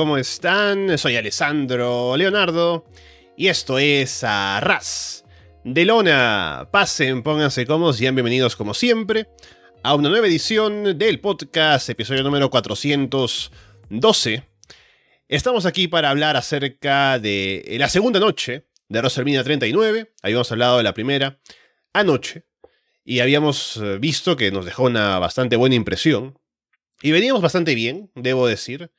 ¿cómo están? Soy Alessandro Leonardo y esto es Arras de Lona. Pasen, pónganse cómodos sean bienvenidos como siempre a una nueva edición del podcast, episodio número 412. Estamos aquí para hablar acerca de la segunda noche de WrestleMania 39. Habíamos hablado de la primera anoche y habíamos eh, visto que nos dejó una bastante buena impresión. Y veníamos bastante bien, debo decir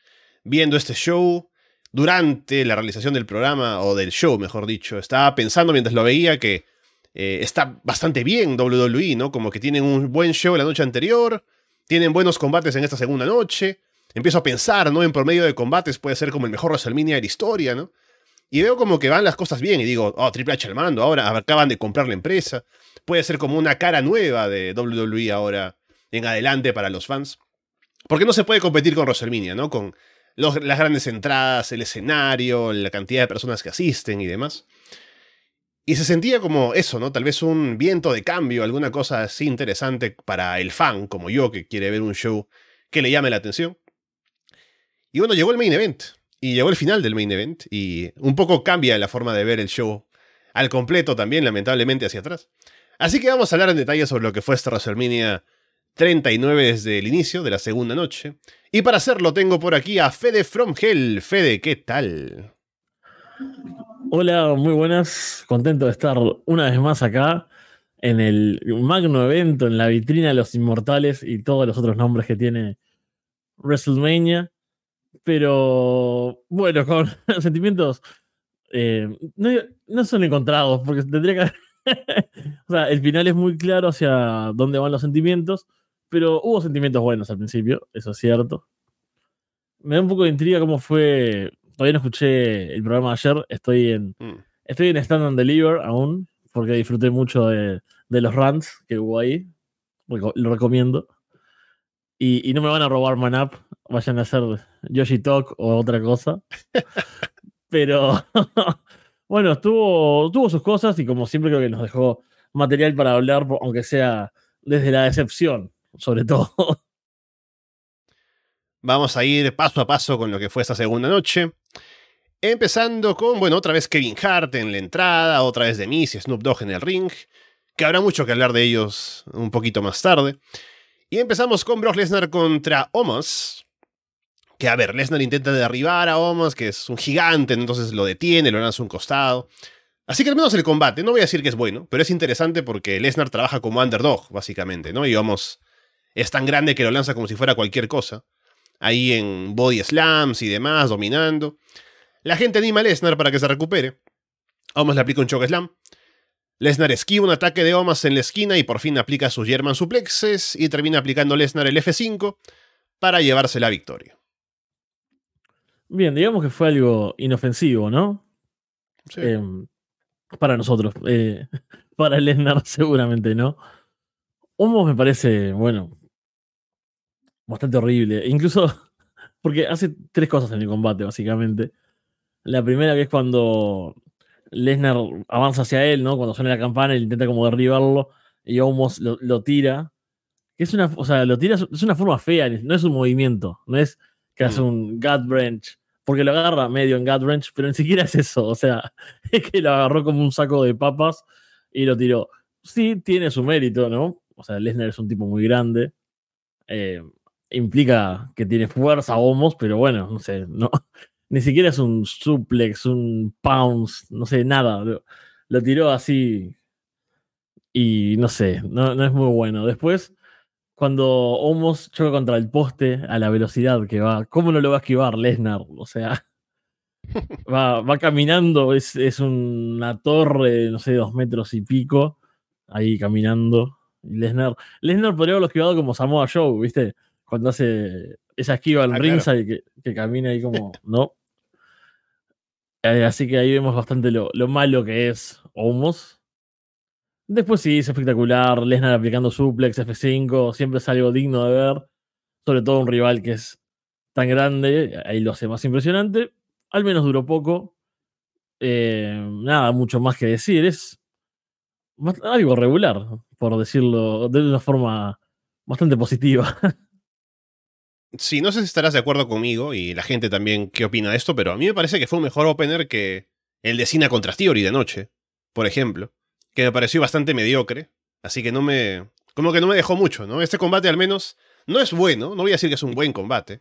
viendo este show durante la realización del programa, o del show, mejor dicho. Estaba pensando mientras lo veía que eh, está bastante bien WWE, ¿no? Como que tienen un buen show la noche anterior, tienen buenos combates en esta segunda noche. Empiezo a pensar, ¿no? En promedio de combates puede ser como el mejor WrestleMania de la historia, ¿no? Y veo como que van las cosas bien y digo, oh, Triple H al mando, ahora acaban de comprar la empresa. Puede ser como una cara nueva de WWE ahora en adelante para los fans. Porque no se puede competir con WrestleMania, ¿no? Con las grandes entradas, el escenario, la cantidad de personas que asisten y demás. Y se sentía como eso, ¿no? Tal vez un viento de cambio, alguna cosa así interesante para el fan como yo que quiere ver un show que le llame la atención. Y bueno, llegó el main event. Y llegó el final del main event. Y un poco cambia la forma de ver el show al completo también, lamentablemente, hacia atrás. Así que vamos a hablar en detalle sobre lo que fue esta WrestleMania 39 desde el inicio de la segunda noche. Y para hacerlo tengo por aquí a Fede From Hell. Fede, ¿qué tal? Hola, muy buenas. Contento de estar una vez más acá en el magno evento, en la vitrina de los inmortales y todos los otros nombres que tiene WrestleMania. Pero bueno, con sentimientos eh, no, son encontrados, porque tendría que... o sea, el final es muy claro hacia dónde van los sentimientos pero hubo sentimientos buenos al principio, eso es cierto. Me da un poco de intriga cómo fue. Todavía no escuché el programa de ayer. Estoy en. Mm. Estoy en Stand and Deliver aún. Porque disfruté mucho de, los runs que hubo ahí. Lo recomiendo. Y, no me van a robar Man Up. Vayan a hacer Yoshi Talk o otra cosa. Pero. bueno, tuvo, tuvo sus cosas y como siempre creo que nos dejó material para hablar, aunque sea desde la decepción sobre todo. Vamos a ir paso a paso con lo que fue esta segunda noche. Empezando con, bueno, otra vez Kevin Hart en la entrada, otra vez Denise y Snoop Dogg en el ring, que habrá mucho que hablar de ellos un poquito más tarde. Y empezamos con Brock Lesnar contra Omos. Que a ver, Lesnar intenta derribar a Omos, que es un gigante, entonces lo detiene, lo lanza un costado. Así que al menos el combate, no voy a decir que es bueno, pero es interesante porque Lesnar trabaja como underdog, básicamente, ¿no? Y Omos es tan grande que lo lanza como si fuera cualquier cosa. Ahí en body slams y demás, dominando. La gente anima a Lesnar para que se recupere. Omas le aplica un choke slam. Lesnar esquiva un ataque de Omas en la esquina y por fin aplica sus German suplexes y termina aplicando Lesnar el F5 para llevarse la victoria. Bien, digamos que fue algo inofensivo, ¿no? Sí. Em, para nosotros. Eh, para Lesnar seguramente no. Homos me parece, bueno, bastante horrible. Incluso porque hace tres cosas en el combate, básicamente. La primera que es cuando Lesnar avanza hacia él, ¿no? Cuando suena la campana, él intenta como derribarlo y Omos lo, tira. Que es una, o sea, lo tira, es una forma fea, no es un movimiento, no es que hace mm. un gut wrench, porque lo agarra medio en gut wrench, pero ni siquiera es eso, o sea, es que lo agarró como un saco de papas y lo tiró. Sí, tiene su mérito, ¿no? O sea, Lesnar es un tipo muy grande. Eh, implica que tiene fuerza homos, pero bueno, no sé, no, ni siquiera es un suplex, un pounce, no sé, nada. Lo, tiró así y no sé, no, es muy bueno. Después, cuando Omos choca contra el poste a la velocidad que va, ¿cómo no lo va a esquivar Lesnar? O sea, va, va caminando, es, es, una torre, no sé, dos metros y pico, ahí caminando. Lesnar, Lesnar podría haberlo esquivado como Samoa Joe, ¿viste? Cuando hace esa esquiva en ah, ringside que, que, camina ahí como, ¿no? Eh, así que ahí vemos bastante lo, lo malo que es Omos. Después sí, es espectacular. Lesnar aplicando suplex, F5, siempre es algo digno de ver. Sobre todo un rival que es tan grande, ahí lo hace más impresionante. Al menos duró poco. Eh, nada, mucho más que decir. Es algo regular, por decirlo de una forma bastante positiva. Sí, no sé si estarás de acuerdo conmigo y la gente también qué opina de esto, pero a mí me parece que fue un mejor opener que el de Cena contra Theory de noche, por ejemplo que me pareció bastante mediocre, así que no me... como que no me dejó mucho, ¿no? Este combate al menos no es bueno, no voy a decir que es un buen combate,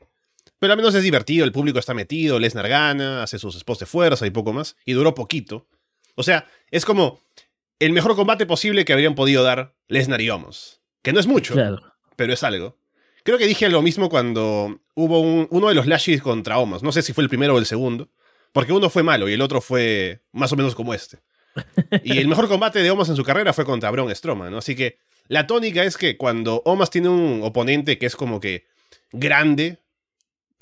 pero al menos es divertido, el público está metido, Lesnar gana, hace sus spots de fuerza y poco más, y duró poquito. O sea, es como el mejor combate posible que habrían podido dar Lesnar y Omos, que no es mucho, pero es algo. Creo que dije lo mismo cuando hubo uno de los Lashes contra Omos, no sé si fue el primero o el segundo, porque uno fue malo y el otro fue más o menos como este. Y el mejor combate de Omas en su carrera fue contra Braun Strowman, ¿no? Así que la tónica es que cuando Omas tiene un oponente que es como que grande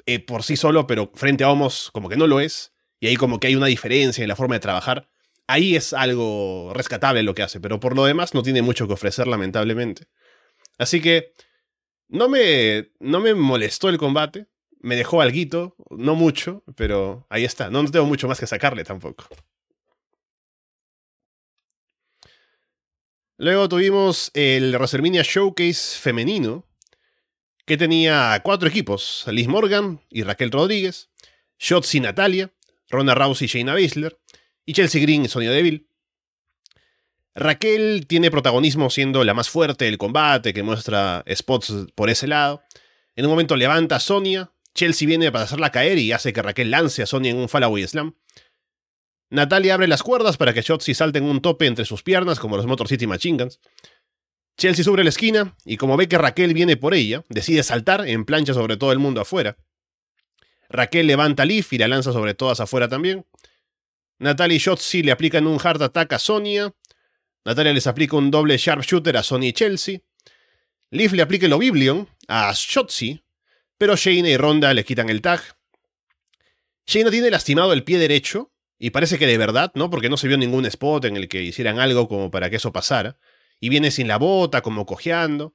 eh, por sí solo, pero frente a Omos como que no lo es, y ahí como que hay una diferencia en la forma de trabajar, ahí es algo rescatable lo que hace, pero por lo demás no tiene mucho que ofrecer, lamentablemente. Así que no me, no me molestó el combate, me dejó algo, no mucho, pero ahí está, no tengo mucho más que sacarle tampoco. Luego tuvimos el WrestleMania Showcase femenino, que tenía cuatro equipos: Liz Morgan y Raquel Rodríguez, Shotzi Natalia, Ronda Rousey y Shayna Baszler, y Chelsea Green y Sonia Deville. Raquel tiene protagonismo siendo la más fuerte del combate, que muestra spots por ese lado. En un momento levanta a Sonia, Chelsea viene para hacerla caer y hace que Raquel lance a Sonia en un Fallaway Slam. Natalia abre las cuerdas para que Shotzi salte en un tope entre sus piernas como los Motor City Machine Guns. Chelsea sube la esquina y como ve que Raquel viene por ella, decide saltar en plancha sobre todo el mundo afuera. Raquel levanta a Leaf y la lanza sobre todas afuera también. Natalia y Shotzi le aplican un hard attack a Sonia. Natalia les aplica un doble sharpshooter a Sonia y Chelsea. Leaf le aplica el Oblivion a Shotzi, pero Shayna y Ronda le quitan el tag. Shayna tiene lastimado el pie derecho y parece que de verdad, ¿no? Porque no se vio ningún spot en el que hicieran algo como para que eso pasara. Y viene sin la bota, como cojeando.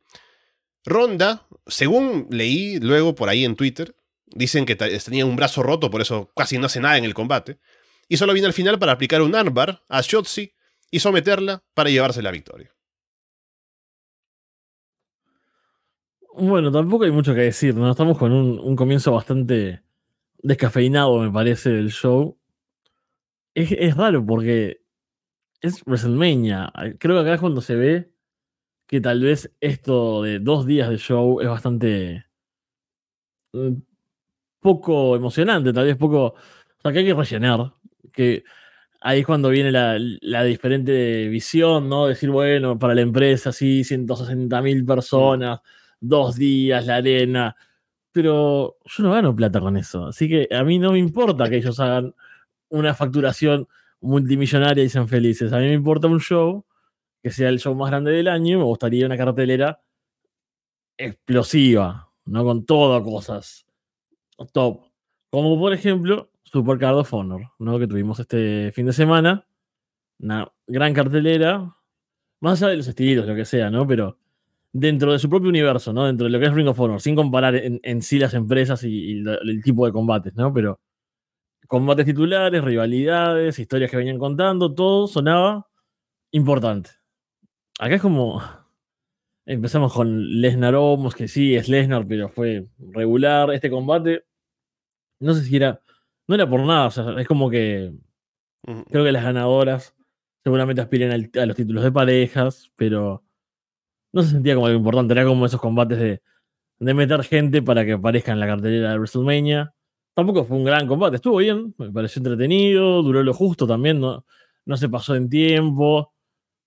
Ronda, según leí luego por ahí en Twitter, dicen que tenía un brazo roto, por eso casi no hace nada en el combate. Y solo viene al final para aplicar un armbar a Shotzi y someterla para llevarse la victoria. Bueno, tampoco hay mucho que decir, ¿no? Estamos con un, comienzo bastante descafeinado, me parece, del show es, raro porque es WrestleMania. Creo que acá es cuando se ve que tal vez esto de dos días de show es bastante mm, poco emocionante, tal vez poco. O sea, que hay que rellenar. Que ahí es cuando viene la, diferente visión, ¿no? Decir, bueno, para la empresa, sí, 160 mil personas, dos días, la arena. Pero yo no gano plata con eso. Así que a mí no me importa que ellos hagan una facturación multimillonaria y sean felices. A mí me importa un show que sea el show más grande del año. Me gustaría una cartelera explosiva, no con todas cosas top. Como por ejemplo Supercard of Honor, ¿no? que tuvimos este fin de semana. Una gran cartelera, más allá de los estilos, lo que sea, ¿no? Pero dentro de su propio universo, ¿no? Dentro de lo que es Ring of Honor, sin comparar en, sí las empresas y, el tipo de combates, ¿no? Pero combates titulares, rivalidades, historias que venían contando, todo sonaba importante. Acá es como. Empezamos con Lesnar Omos, que sí, es Lesnar, pero fue regular. Este combate, no sé si era. No era por nada, o sea, es como que. Creo que las ganadoras seguramente aspiren a los títulos de parejas, pero no se sentía como algo importante. Era como esos combates de, de meter gente para que aparezca en la cartelera de WrestleMania. Tampoco fue un gran combate, estuvo bien, me pareció entretenido, duró lo justo también, no, no se pasó en tiempo,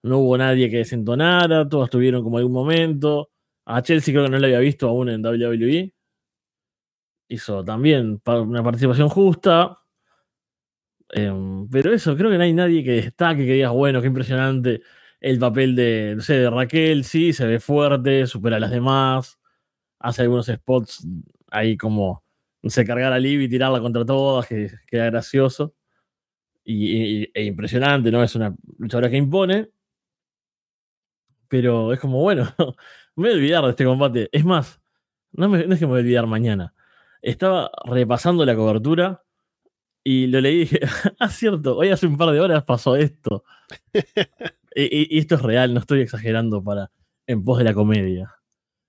no hubo nadie que desentonara, todos tuvieron como algún momento. A Chelsea creo que no lo había visto aún en WWE. Hizo también una participación justa. Em, pero eso, creo que no hay nadie que destaque, que digas, bueno, qué impresionante el papel de, de Raquel, sí, se ve fuerte, supera a las demás, hace algunos spots ahí como, no sé, cargar a Liv y tirarla contra todas, que queda gracioso y, e impresionante, ¿no? Es una luchadora que impone, pero es como, bueno, me voy a olvidar de este combate. Es más, no, me, no es que me voy a olvidar mañana. Estaba repasando la cobertura y lo leí y dije, ah, cierto, hoy hace un par de horas pasó esto. y, esto es real, no estoy exagerando para en pos de la comedia.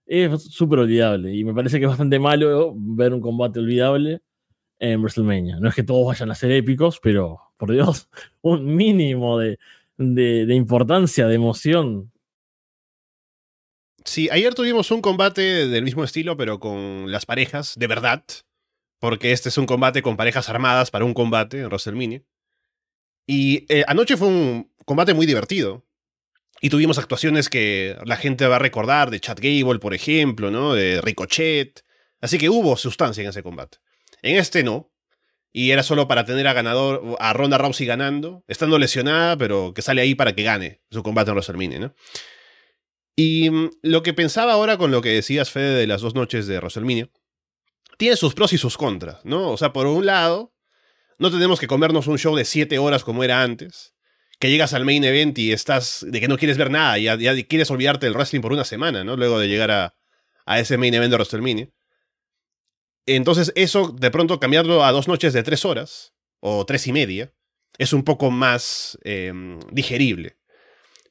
Es súper olvidable y me parece que es bastante malo ver un combate olvidable en WrestleMania. No es que todos vayan a ser épicos, pero por Dios, un mínimo de, de importancia, de emoción. Sí, ayer tuvimos un combate del mismo estilo, pero con las parejas, de verdad porque este es un combate con parejas armadas para un combate en WrestleMania. Y eh, anoche fue un combate muy divertido. Y tuvimos actuaciones que la gente va a recordar, de Chad Gable, por ejemplo, ¿no? De Ricochet. Así que hubo sustancia en ese combate. En este no. Y era solo para tener a ganador, a Ronda Rousey ganando, estando lesionada, pero que sale ahí para que gane su combate en WrestleMania, ¿no? Y mm, lo que pensaba ahora con lo que decías, Fede, de las dos noches de WrestleMania, tiene sus pros y sus contras, ¿no? O sea, por un lado, no tenemos que comernos un show de siete horas como era antes, que llegas al main event y estás de que no quieres ver nada, y ya, quieres olvidarte del wrestling por una semana, ¿no? Luego de llegar a, a ese main event de WrestleMania. Entonces, eso de pronto cambiarlo a dos noches de tres horas, o tres y media, es un poco más em, digerible.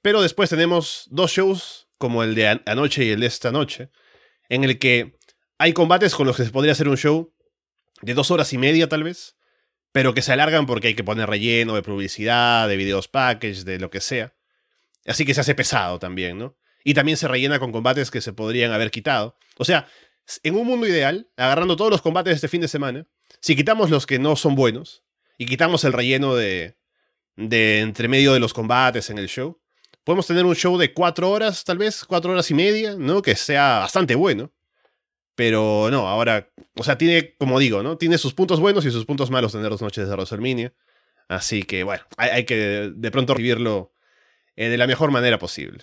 Pero después tenemos dos shows, como el de anoche y el de esta noche, en el que hay combates con los que se podría hacer un show de dos horas y media, tal vez, pero que se alargan porque hay que poner relleno de publicidad, de videos package, de lo que sea. Así que se hace pesado también, ¿no? Y también se rellena con combates que se podrían haber quitado. O sea, en un mundo ideal, agarrando todos los combates de este fin de semana, si quitamos los que no son buenos y quitamos el relleno de, de entre medio de los combates en el show, podemos tener un show de cuatro horas, tal vez, cuatro horas y media, ¿no? Que sea bastante bueno. Pero no, ahora, o sea, tiene, como digo, ¿no? Tiene sus puntos buenos y sus puntos malos tener dos noches de WrestleMania. Así que, bueno, hay, que de pronto vivirlo eh, de la mejor manera posible.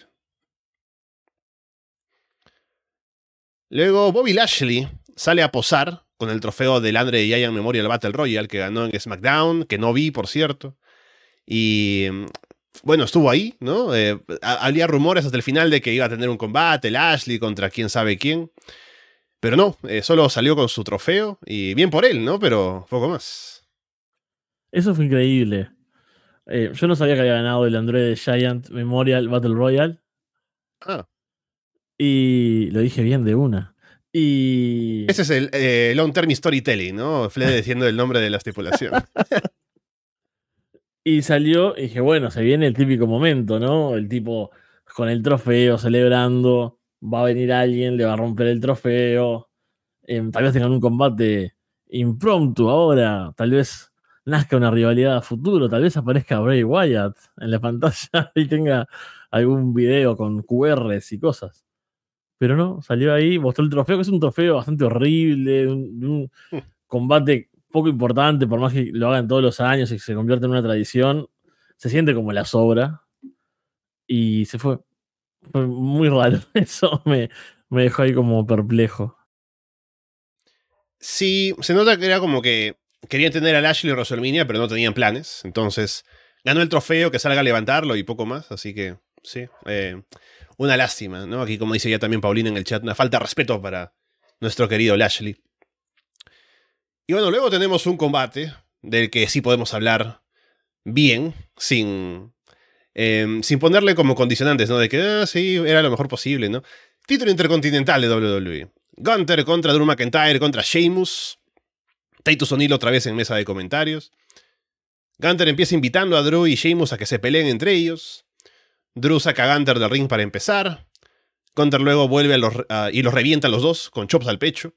Luego, Bobby Lashley sale a posar con el trofeo del Andre Giant Memorial Battle Royale que ganó en SmackDown, que no vi, por cierto. Y bueno, estuvo ahí, ¿no? Eh, había rumores hasta el final de que iba a tener un combate, Lashley contra quién sabe quién. Pero no, eh, solo salió con su trofeo y bien por él, ¿no? Pero poco más. Eso fue increíble. Eh, yo no sabía que había ganado el Android Giant Memorial Battle Royale. Ah. Y lo dije bien de una. Y. Ese es el Long Term Storytelling, ¿no? Fle diciendo el nombre de la estipulación. y salió y dije, bueno, se viene el típico momento, ¿no? El tipo con el trofeo, celebrando va a venir alguien, le va a romper el trofeo, em, tal vez tengan un combate impromptu ahora, tal vez nazca una rivalidad a futuro, tal vez aparezca Bray Wyatt en la pantalla y tenga algún video con QRs y cosas. Pero no, salió ahí, mostró el trofeo, que es un trofeo bastante horrible, un, combate poco importante, por más que lo hagan todos los años y se convierta en una tradición, se siente como la sobra. Y se fue. Fue muy raro. Eso me, me dejó ahí como perplejo. Sí, se nota que era como que querían tener a Lashley y WrestleMania, pero no tenían planes. Entonces, ganó el trofeo, que salga a levantarlo y poco más. Así que, sí, eh, una lástima, ¿no? Aquí, como dice ya también Paulina en el chat, una falta de respeto para nuestro querido Lashley. Y bueno, luego tenemos un combate del que sí podemos hablar bien, sin Em, sin ponerle como condicionantes, ¿no? De que, ah, sí, era lo mejor posible, ¿no? Título intercontinental de WWE. Gunter contra Drew McIntyre contra Sheamus. Titus O'Neill otra vez en mesa de comentarios. Gunter empieza invitando a Drew y Sheamus a que se peleen entre ellos. Drew saca a Gunter del ring para empezar. Gunter luego vuelve a los, y los revienta a los dos con chops al pecho.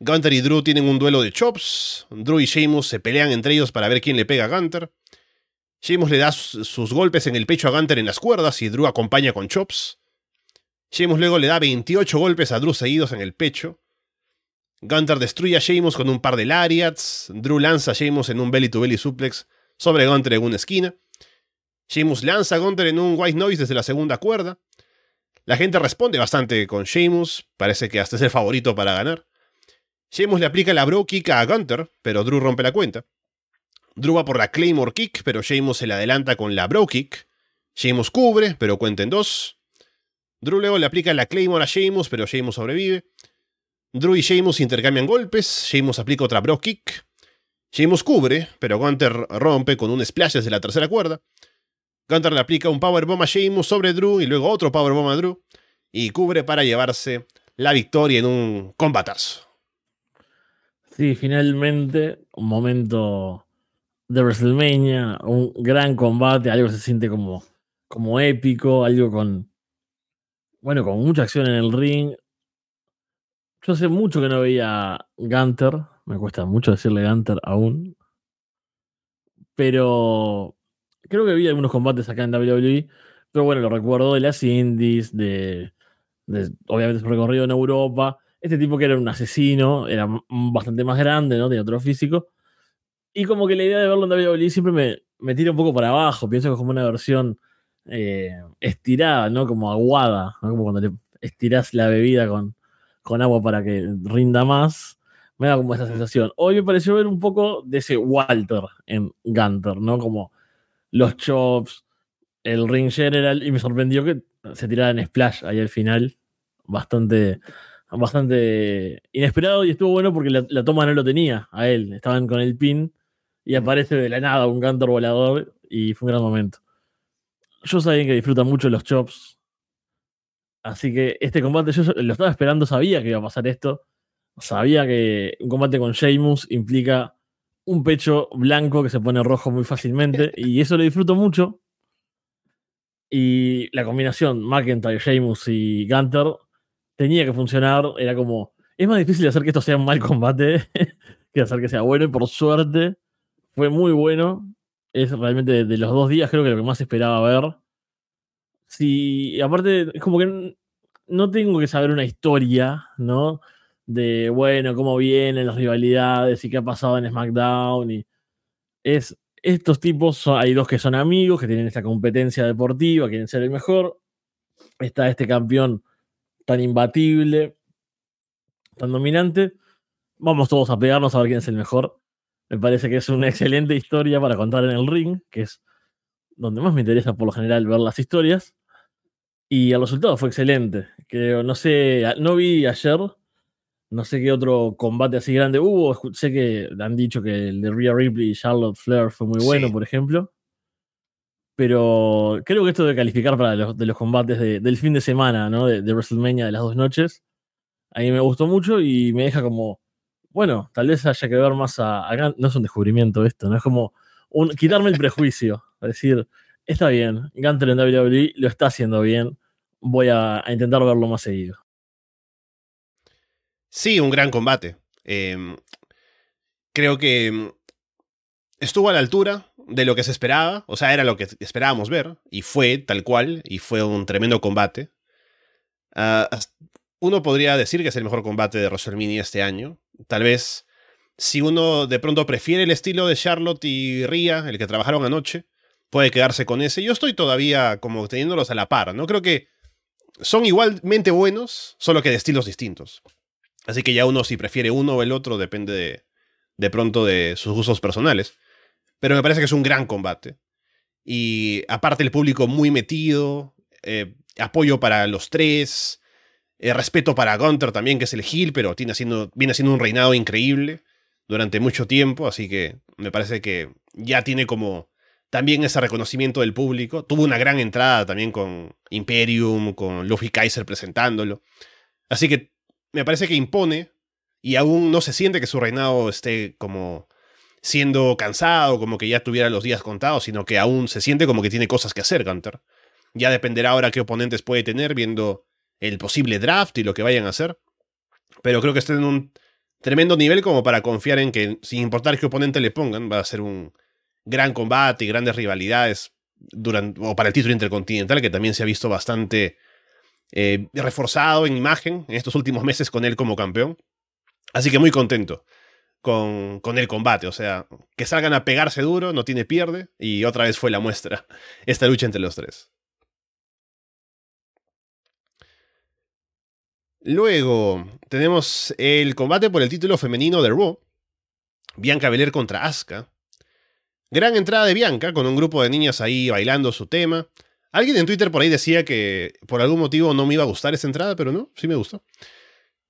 Gunter y Drew tienen un duelo de chops. Drew y Sheamus se pelean entre ellos para ver quién le pega a Gunter. Sheamus le da sus golpes en el pecho a Gunter en las cuerdas y Drew acompaña con chops. Sheamus luego le da 28 golpes a Drew seguidos en el pecho. Gunter destruye a Sheamus con un par de lariats. Drew lanza a Sheamus en un belly to belly suplex sobre Gunter en una esquina. Sheamus lanza a Gunter en un white noise desde la segunda cuerda. La gente responde bastante con Sheamus, parece que hasta es el favorito para ganar. Sheamus le aplica la bro kick a Gunter, pero Drew rompe la cuenta. Drew va por la Claymore kick, pero Sheamus se le adelanta con la bro kick. Sheamus cubre, pero cuenta en dos. Drew luego le aplica la Claymore a Sheamus, pero Sheamus sobrevive. Drew y Sheamus intercambian golpes. Sheamus aplica otra bro kick. Sheamus cubre, pero Gunter rompe con un splash desde la tercera cuerda. Gunter le aplica un powerbomb a Sheamus sobre Drew y luego otro powerbomb a Drew. Y cubre para llevarse la victoria en un combatazo. Sí, finalmente, un momento de WrestleMania, un gran combate, algo que se siente como, como épico, algo con, bueno, con mucha acción en el ring. Yo hace mucho que no veía Gunter, me cuesta mucho decirle Gunter aún, pero creo que vi algunos combates acá en WWE, pero bueno, lo recuerdo de las indies, de, de obviamente su recorrido en Europa. Este tipo que era un asesino, era bastante más grande, ¿no? Tenía otro físico. Y como que la idea de verlo en WWE siempre me, me tira un poco para abajo. Pienso que es como una versión eh, estirada, ¿no? Como aguada, ¿no? Como cuando le estirás la bebida con, con agua para que rinda más. Me da como esa sensación. Hoy me pareció ver un poco de ese Walter en Gunter, ¿no? Como los chops, el ring general, y me sorprendió que se tirara en splash ahí al final. Bastante, bastante inesperado y estuvo bueno porque la, la, toma no lo tenía a él. Estaban con el pin y aparece de la nada un Gunter volador y fue un gran momento. Yo sabía que disfruta mucho los chops. Así que este combate yo lo estaba esperando, sabía que iba a pasar esto. Sabía que un combate con Sheamus implica un pecho blanco que se pone rojo muy fácilmente y eso lo disfruto mucho. Y la combinación McIntyre, Sheamus y Gunter tenía que funcionar. Era como. Es más difícil hacer que esto sea un mal combate que hacer que sea bueno. Y por suerte fue muy bueno. Es realmente de, los dos días, creo que lo que más esperaba ver. Sí, aparte, es como que no tengo que saber una historia, ¿no? De, bueno, cómo vienen las rivalidades y qué ha pasado en SmackDown. Y es, estos tipos, son, hay dos que son amigos, que tienen esta competencia deportiva, quieren ser el mejor. Está este campeón tan imbatible, tan dominante. Vamos todos a pegarnos a ver quién es el mejor. Me parece que es una excelente historia para contar en el ring, que es donde más me interesa por lo general ver las historias. Y el resultado fue excelente. Que no sé, no vi ayer, no sé qué otro combate así grande hubo. Sé que han dicho que el de Rhea Ripley y Charlotte Flair fue muy bueno, sí. por ejemplo. Pero creo que esto de calificar para los, de los combates de, del fin de semana, ¿no? De, WrestleMania de las dos noches, a mí me gustó mucho y me deja como, bueno, tal vez haya que ver más a, a no es un descubrimiento esto, ¿no? Es como quitarme el prejuicio, decir, está bien, Gunter en WWE lo está haciendo bien, voy a, intentar verlo más seguido. Sí, un gran combate. Eh, creo que estuvo a la altura de lo que se esperaba, o sea, era lo que esperábamos ver, y fue tal cual, y fue un tremendo combate. Uh, uno podría decir que es el mejor combate de WrestleMania este año. Tal vez, si uno de pronto prefiere el estilo de Charlotte y Rhea, el que trabajaron anoche, puede quedarse con ese. Yo estoy todavía como teniéndolos a la par, ¿no? Creo que son igualmente buenos, solo que de estilos distintos. Así que ya uno si prefiere uno o el otro depende de, de pronto de sus gustos personales. Pero me parece que es un gran combate. Y aparte el público muy metido, eh, apoyo para los tres, eh, respeto para Gunter también, que es el heel, pero tiene haciendo, viene haciendo un reinado increíble durante mucho tiempo, así que me parece que ya tiene como también ese reconocimiento del público. Tuvo una gran entrada también con Imperium, con Luffy Kaiser presentándolo. Así que me parece que impone y aún no se siente que su reinado esté como siendo cansado, como que ya tuviera los días contados, sino que aún se siente como que tiene cosas que hacer Gunter. Ya dependerá ahora qué oponentes puede tener viendo el posible draft y lo que vayan a hacer. Pero creo que está en un tremendo nivel como para confiar en que, sin importar qué oponente le pongan, va a ser un gran combate y grandes rivalidades durante, o para el título intercontinental, que también se ha visto bastante eh, reforzado en imagen en estos últimos meses con él como campeón. Así que muy contento con, con, el combate. O sea, que salgan a pegarse duro, no tiene pierde. Y otra vez fue la muestra esta lucha entre los tres. Luego tenemos el combate por el título femenino de Raw. Bianca Belair contra Asuka. Gran entrada de Bianca con un grupo de niñas ahí bailando su tema. Alguien en Twitter por ahí decía que por algún motivo no me iba a gustar esa entrada, pero no, sí me gustó.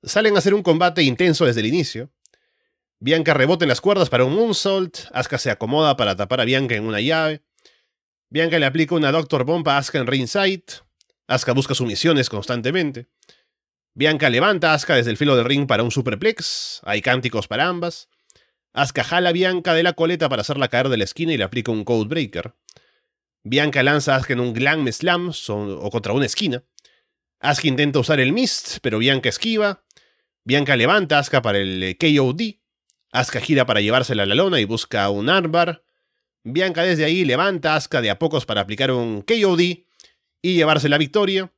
Salen a hacer un combate intenso desde el inicio. Bianca rebota en las cuerdas para un moonsault. Asuka se acomoda para tapar a Bianca en una llave. Bianca le aplica una Doctor Bomb a Asuka en ringside. Asuka busca sumisiones constantemente. Bianca levanta a desde el filo del ring para un superplex. Hay cánticos para ambas. Asuka jala a Bianca de la coleta para hacerla caer de la esquina y le aplica un Codebreaker. Bianca lanza a en un Glam Slam o contra una esquina. Asuka intenta usar el Mist, pero Bianca esquiva. Bianca levanta a para el KOD. Asuka gira para llevársela a la lona y busca un armbar. Bianca desde ahí levanta a de a pocos para aplicar un KOD y llevarse la victoria.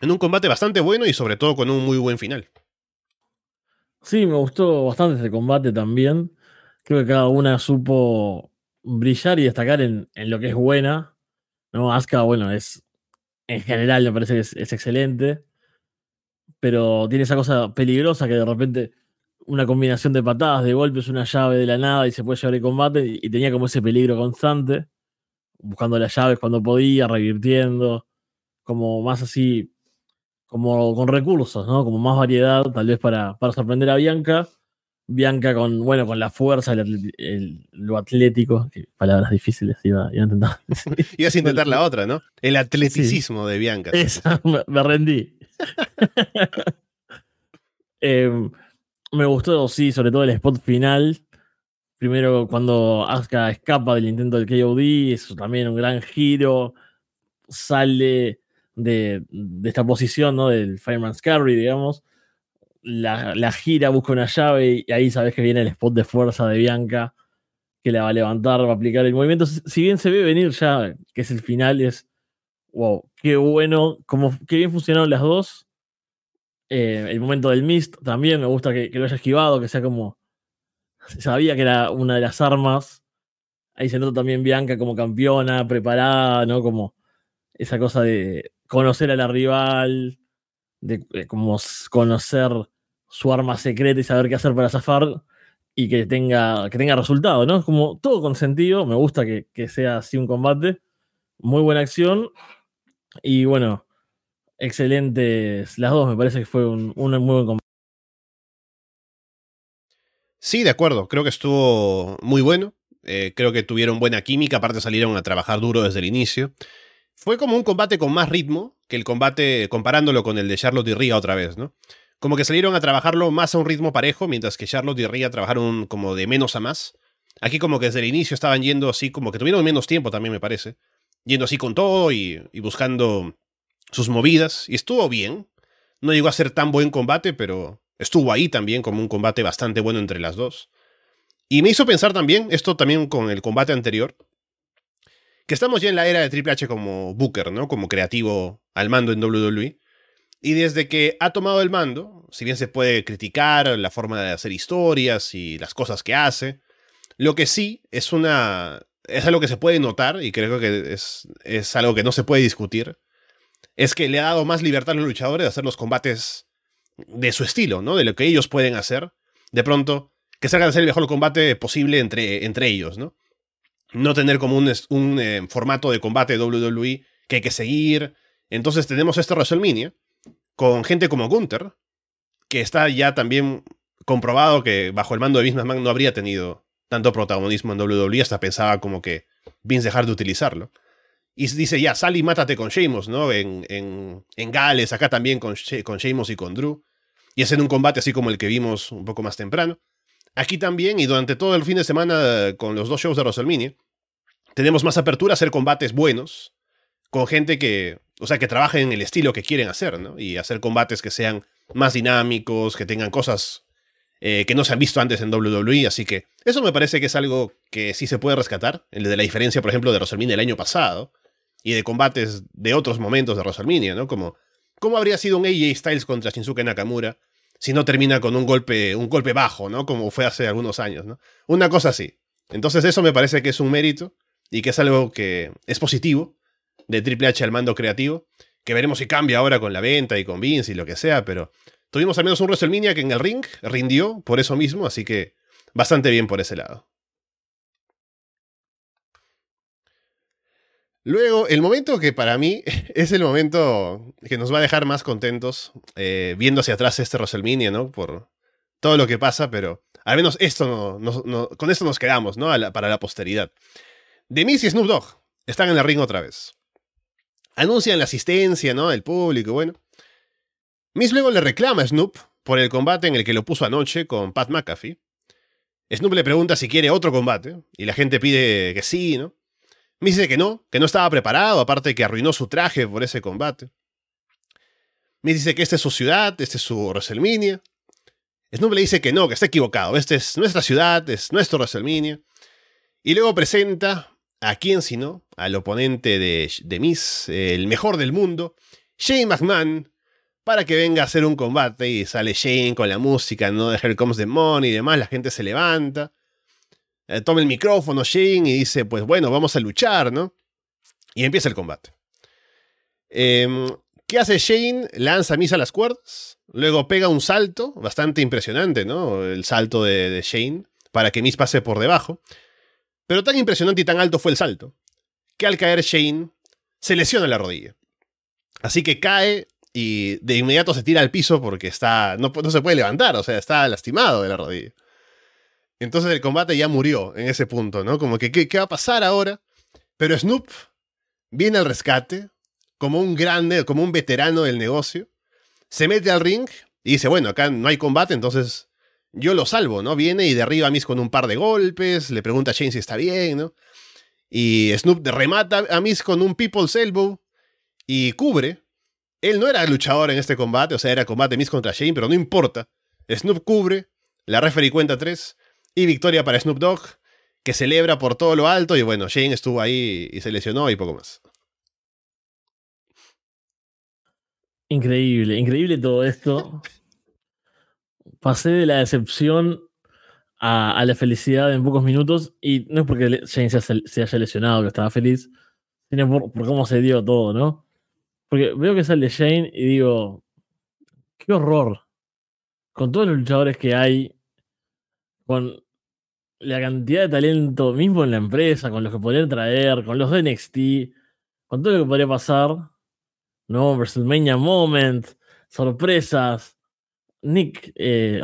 En un combate bastante bueno y sobre todo con un muy buen final. Sí, me gustó bastante ese combate también. Creo que cada una supo brillar y destacar en, lo que es buena. ¿no? Asuka, bueno, es. En general me parece que es, excelente. Pero tiene esa cosa peligrosa que de repente una combinación de patadas, de golpes, una llave de la nada y se puede llevar el combate. Y, y tenía como ese peligro constante. Buscando las llaves cuando podía, revirtiendo. Como más así como con recursos, ¿no? Como más variedad, tal vez para, para sorprender a Bianca. Bianca con, bueno, con la fuerza, lo atlético, palabras difíciles iba, iba a intentar. Ibas a intentar la otra, ¿no? El atleticismo de Bianca. Esa, me, rendí. Em, me gustó, sí, sobre todo el spot final. Primero cuando Asuka escapa del intento del KOD, eso también un gran giro. Sale de, esta posición, ¿no? Del Fireman's Carry, digamos. La, gira, busca una llave y ahí sabes que viene el spot de fuerza de Bianca que la va a levantar, va a aplicar el movimiento. Si bien se ve venir ya, que es el final, es wow, qué bueno, como, qué bien funcionaron las dos. Eh, el momento del Mist también me gusta que, que, lo haya esquivado, que sea como. Sabía que era una de las armas. Ahí se nota también Bianca como campeona, preparada, ¿no? Como esa cosa de, conocer a la rival, de, eh, como conocer su arma secreta y saber qué hacer para zafar y que tenga, que tenga resultado, ¿no? Como todo con sentido, me gusta que, sea así un combate, muy buena acción y bueno, excelentes las dos, me parece que fue un, muy buen combate. Sí, de acuerdo, creo que estuvo muy bueno, eh, creo que tuvieron buena química, aparte salieron a trabajar duro desde el inicio. Fue como un combate con más ritmo que el combate comparándolo con el de Charlotte y Ria otra vez, ¿no? Como que salieron a trabajarlo más a un ritmo parejo, mientras que Charlotte y Ria trabajaron como de menos a más. Aquí como que desde el inicio estaban yendo así, como que tuvieron menos tiempo también me parece. Yendo así con todo y, buscando sus movidas. Y estuvo bien. No llegó a ser tan buen combate, pero estuvo ahí también como un combate bastante bueno entre las dos. Y me hizo pensar también, esto también con el combate anterior, que estamos ya en la era de Triple H como Booker, ¿no? Como creativo al mando en WWE. Y desde que ha tomado el mando, si bien se puede criticar la forma de hacer historias y las cosas que hace, lo que sí es una. es algo que se puede notar, y creo que es, es algo que no se puede discutir. Es que le ha dado más libertad a los luchadores de hacer los combates de su estilo, ¿no? De lo que ellos pueden hacer. De pronto, que salgan a hacer el mejor combate posible entre, entre ellos, ¿no? no tener como un, un eh, formato de combate WWE que hay que seguir. Entonces tenemos este WrestleMania con gente como Gunther, que está ya también comprobado que bajo el mando de Vince McMahon no habría tenido tanto protagonismo en WWE, hasta pensaba como que Vince dejar de utilizarlo. Y dice, ya, sal y mátate con Sheamus, ¿no? En, en, en Gales, acá también con, con Sheamus y con Drew. Y hacen un combate así como el que vimos un poco más temprano. Aquí también, y durante todo el fin de semana con los dos shows de WrestleMania, tenemos más apertura a hacer combates buenos, con gente que, o sea, que trabaje en el estilo que quieren hacer, ¿no? Y hacer combates que sean más dinámicos, que tengan cosas eh, que no se han visto antes en WWE, así que eso me parece que es algo que sí se puede rescatar, el de la diferencia, por ejemplo, de WrestleMania el año pasado, y de combates de otros momentos de WrestleMania, ¿no? Como ¿cómo habría sido un AJ Styles contra Shinsuke Nakamura si no termina con un golpe, un golpe bajo, ¿no? Como fue hace algunos años, ¿no? Una cosa así. Entonces eso me parece que es un mérito y que es algo que es positivo de Triple H al mando creativo, que veremos si cambia ahora con la venta y con Vince y lo que sea, pero tuvimos al menos un WrestleMania que en el ring rindió por eso mismo, así que bastante bien por ese lado. Luego, el momento que para mí es el momento que nos va a dejar más contentos eh, viendo hacia atrás este WrestleMania, ¿no? Por todo lo que pasa, pero al menos esto no, con esto nos quedamos, ¿no? para la posteridad. Miz y Snoop Dogg están en el ring otra vez. Anuncian la asistencia, ¿no? El público, bueno. Miss luego le reclama a Snoop por el combate en el que lo puso anoche con Pat McAfee. Snoop le pregunta si quiere otro combate, y la gente pide que sí, ¿no? Me dice que no, que no estaba preparado, aparte que arruinó su traje por ese combate. Me dice que esta es su ciudad, este es su WrestleMania. Snoop le dice que no, que está equivocado, esta es nuestra ciudad, es nuestro WrestleMania. Y luego presenta a quién sino, al oponente de, de Miss, el mejor del mundo, Shane McMahon, para que venga a hacer un combate y sale Shane con la música, ¿no? De Here Comes the Money y demás, la gente se levanta. Eh, toma el micrófono Shane y dice, pues bueno, vamos a luchar, ¿no? Y empieza el combate. Em, ¿Qué hace Shane? Lanza a Miss a las cuerdas, luego pega un salto, bastante impresionante, ¿no? El salto de, de Shane, para que Miss pase por debajo. Pero tan impresionante y tan alto fue el salto, que al caer Shane se lesiona la rodilla. Así que cae y de inmediato se tira al piso porque está no, no se puede levantar, o sea, está lastimado de la rodilla. Entonces el combate ya murió en ese punto, ¿no? Como que, ¿qué, va a pasar ahora? Pero Snoop viene al rescate como un grande, como un veterano del negocio, se mete al ring y dice, bueno, acá no hay combate, entonces yo lo salvo, ¿no? Viene y derriba a Miss con un par de golpes, le pregunta a Shane si está bien, ¿no? Y Snoop remata a Miss con un People's Elbow y cubre. Él no era luchador en este combate, o sea, era combate Miss contra Shane, pero no importa. Snoop cubre, la referee cuenta tres y victoria para Snoop Dogg, que celebra por todo lo alto. Y bueno, Shane estuvo ahí y se lesionó y poco más. Increíble, increíble todo esto. Pasé de la decepción a, la felicidad en pocos minutos. Y no es porque Shane se, haya lesionado, que estaba feliz, sino por, por, cómo se dio todo, ¿no? Porque veo que sale Shane y digo, qué horror. Con todos los luchadores que hay, con la cantidad de talento mismo en la empresa, con los que podrían traer, con los de NXT, con todo lo que podría pasar, ¿no? WrestleMania Moment, sorpresas. Nick, eh,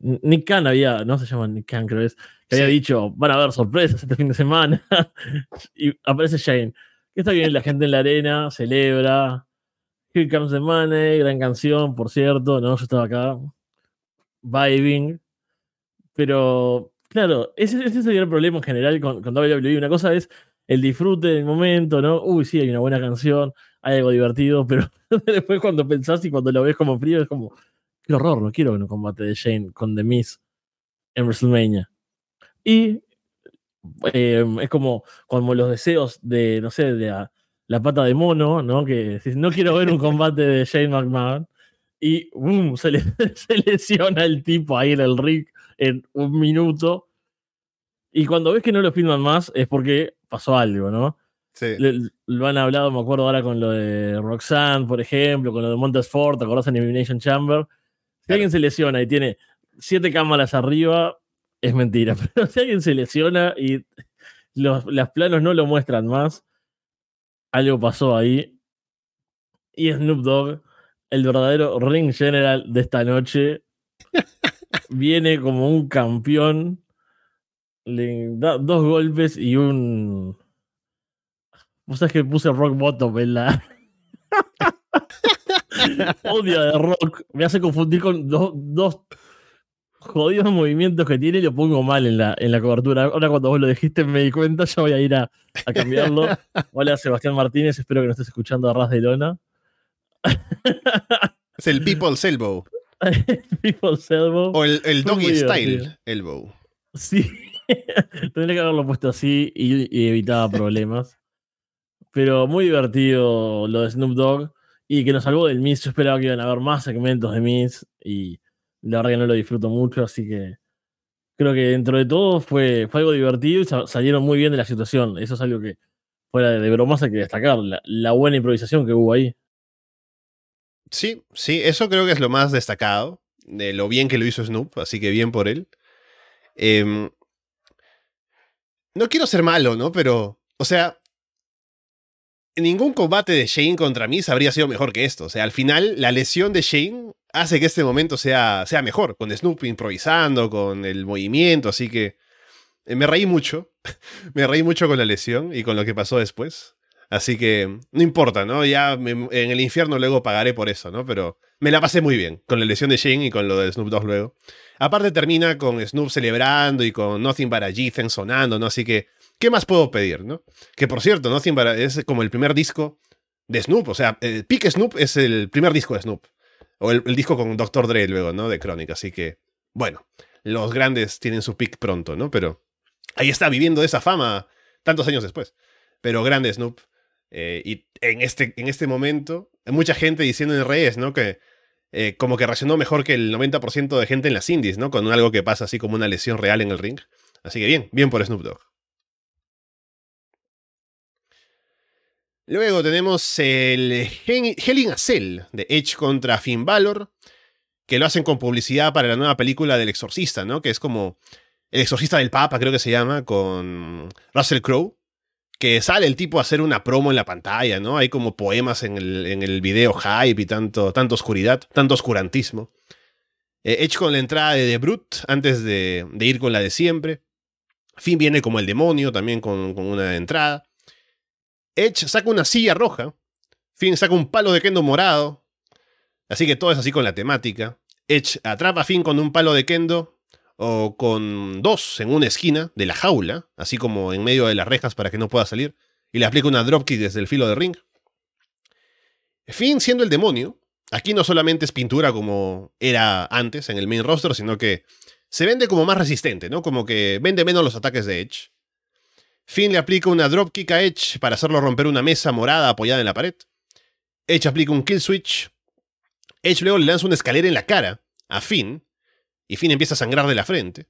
Nick Khan había, no se llama Nick Khan, creo que es, que había dicho, van a haber sorpresas este fin de semana. y aparece Shane. Está bien, la gente en la arena celebra. Here comes the money, gran canción, por cierto, ¿no? Yo estaba acá, vibing. Pero Claro, ese, ese, es el gran problema en general con, con WWE. Una cosa es el disfrute del momento, ¿no? Uy, sí, hay una buena canción, hay algo divertido, pero después cuando pensás y cuando lo ves como frío es como, qué horror, no quiero ver un combate de Shane con The Miz en WrestleMania. Y em, es como, como los deseos de, no sé, de la, pata de mono, ¿no? Que no quiero ver un combate de Shane McMahon. Y boom, se, se lesiona el tipo ahí en el ring en un minuto. Y cuando ves que no lo filman más es porque pasó algo, ¿no? Sí. lo han hablado, me acuerdo ahora con lo de Roxanne, por ejemplo, con lo de Montesfort, ¿te acordás en Elimination Chamber? Si alguien se lesiona y tiene siete cámaras arriba, es mentira. Pero si alguien se lesiona y los, los planos no lo muestran más, algo pasó ahí. Y Snoop Dogg, el verdadero ring general de esta noche, viene como un campeón, le da dos golpes y un. Vos sabés que puse rock bottom en la. Odio de rock. Me hace confundir con dos, dos jodidos movimientos que tiene y lo pongo mal en la, en la cobertura. Ahora cuando vos lo dijiste me di cuenta, ya voy a ir a, a cambiarlo. Hola Sebastián Martínez, espero que no estés escuchando a Ras de Lona. Es el People's Elbow. People's Elbow. O el, el Doggy Style Elbow. Sí. Tendría que haberlo puesto así y, evitaba problemas. Pero muy divertido lo de Snoop Dogg. y que nos salvó del Miss. Yo esperaba que iban a haber más segmentos de Miss y la verdad que no lo disfruto mucho, así que creo que dentro de todo fue, fue algo divertido y salieron muy bien de la situación. Eso es algo que fuera de, bromas hay que destacar, la, buena improvisación que hubo ahí. Sí, sí, eso creo que es lo más destacado, de lo bien que lo hizo Snoop, así que bien por él. Em, no quiero ser malo, ¿no? Pero, o sea, ningún combate de Shane contra Miz habría sido mejor que esto. O sea, al final, la lesión de Shane hace que este momento sea, sea mejor, con Snoop improvisando, con el movimiento, así que eh, me reí mucho. me reí mucho con la lesión y con lo que pasó después. Así que no importa, ¿no? Ya en el infierno luego pagaré por eso, ¿no? Pero me la pasé muy bien con la lesión de Shane y con lo de Snoop Dogg luego. Aparte termina con Snoop celebrando y con Nothing But a sonando, ¿no? Así que, ¿qué más puedo pedir, no? Que por cierto, Nothing But es como el primer disco de Snoop, o sea, el Peak Snoop es el primer disco de Snoop. O el, disco con Dr. Dre luego, ¿no? De Crónica. Así que, bueno, los grandes tienen su pick pronto, ¿no? Pero ahí está viviendo esa fama tantos años después. Pero grande Snoop. Eh, y en este, en este momento, hay mucha gente diciendo en redes, ¿no? Que eh, como que reaccionó mejor que el 90% de gente en las indies, ¿no? Con algo que pasa así como una lesión real en el ring. Así que bien, bien por Snoop Dogg. Luego tenemos el Hell in a de Edge contra Finn Balor, que lo hacen con publicidad para la nueva película del Exorcista, ¿no? Que es como El Exorcista del Papa, creo que se llama, con Russell Crowe, que sale el tipo a hacer una promo en la pantalla, ¿no? Hay como poemas en el, en el video hype y tanto, tanto oscuridad, tanto oscurantismo. Eh, Edge con la entrada de The Brute antes de, ir con la de siempre. Finn viene como el demonio, también con, con una entrada. Edge saca una silla roja. Finn saca un palo de kendo morado. Así que todo es así con la temática. Edge atrapa a Finn con un palo de kendo o con dos en una esquina de la jaula, así como en medio de las rejas para que no pueda salir, y le aplica una dropkick desde el filo de ring. Finn siendo el demonio, aquí no solamente es pintura como era antes en el main roster, sino que se vende como más resistente, ¿no? Como que vende menos los ataques de Edge. Finn le aplica una dropkick a Edge para hacerlo romper una mesa morada apoyada en la pared. Edge aplica un kill switch. Edge luego le lanza una escalera en la cara a Finn. Y Finn empieza a sangrar de la frente.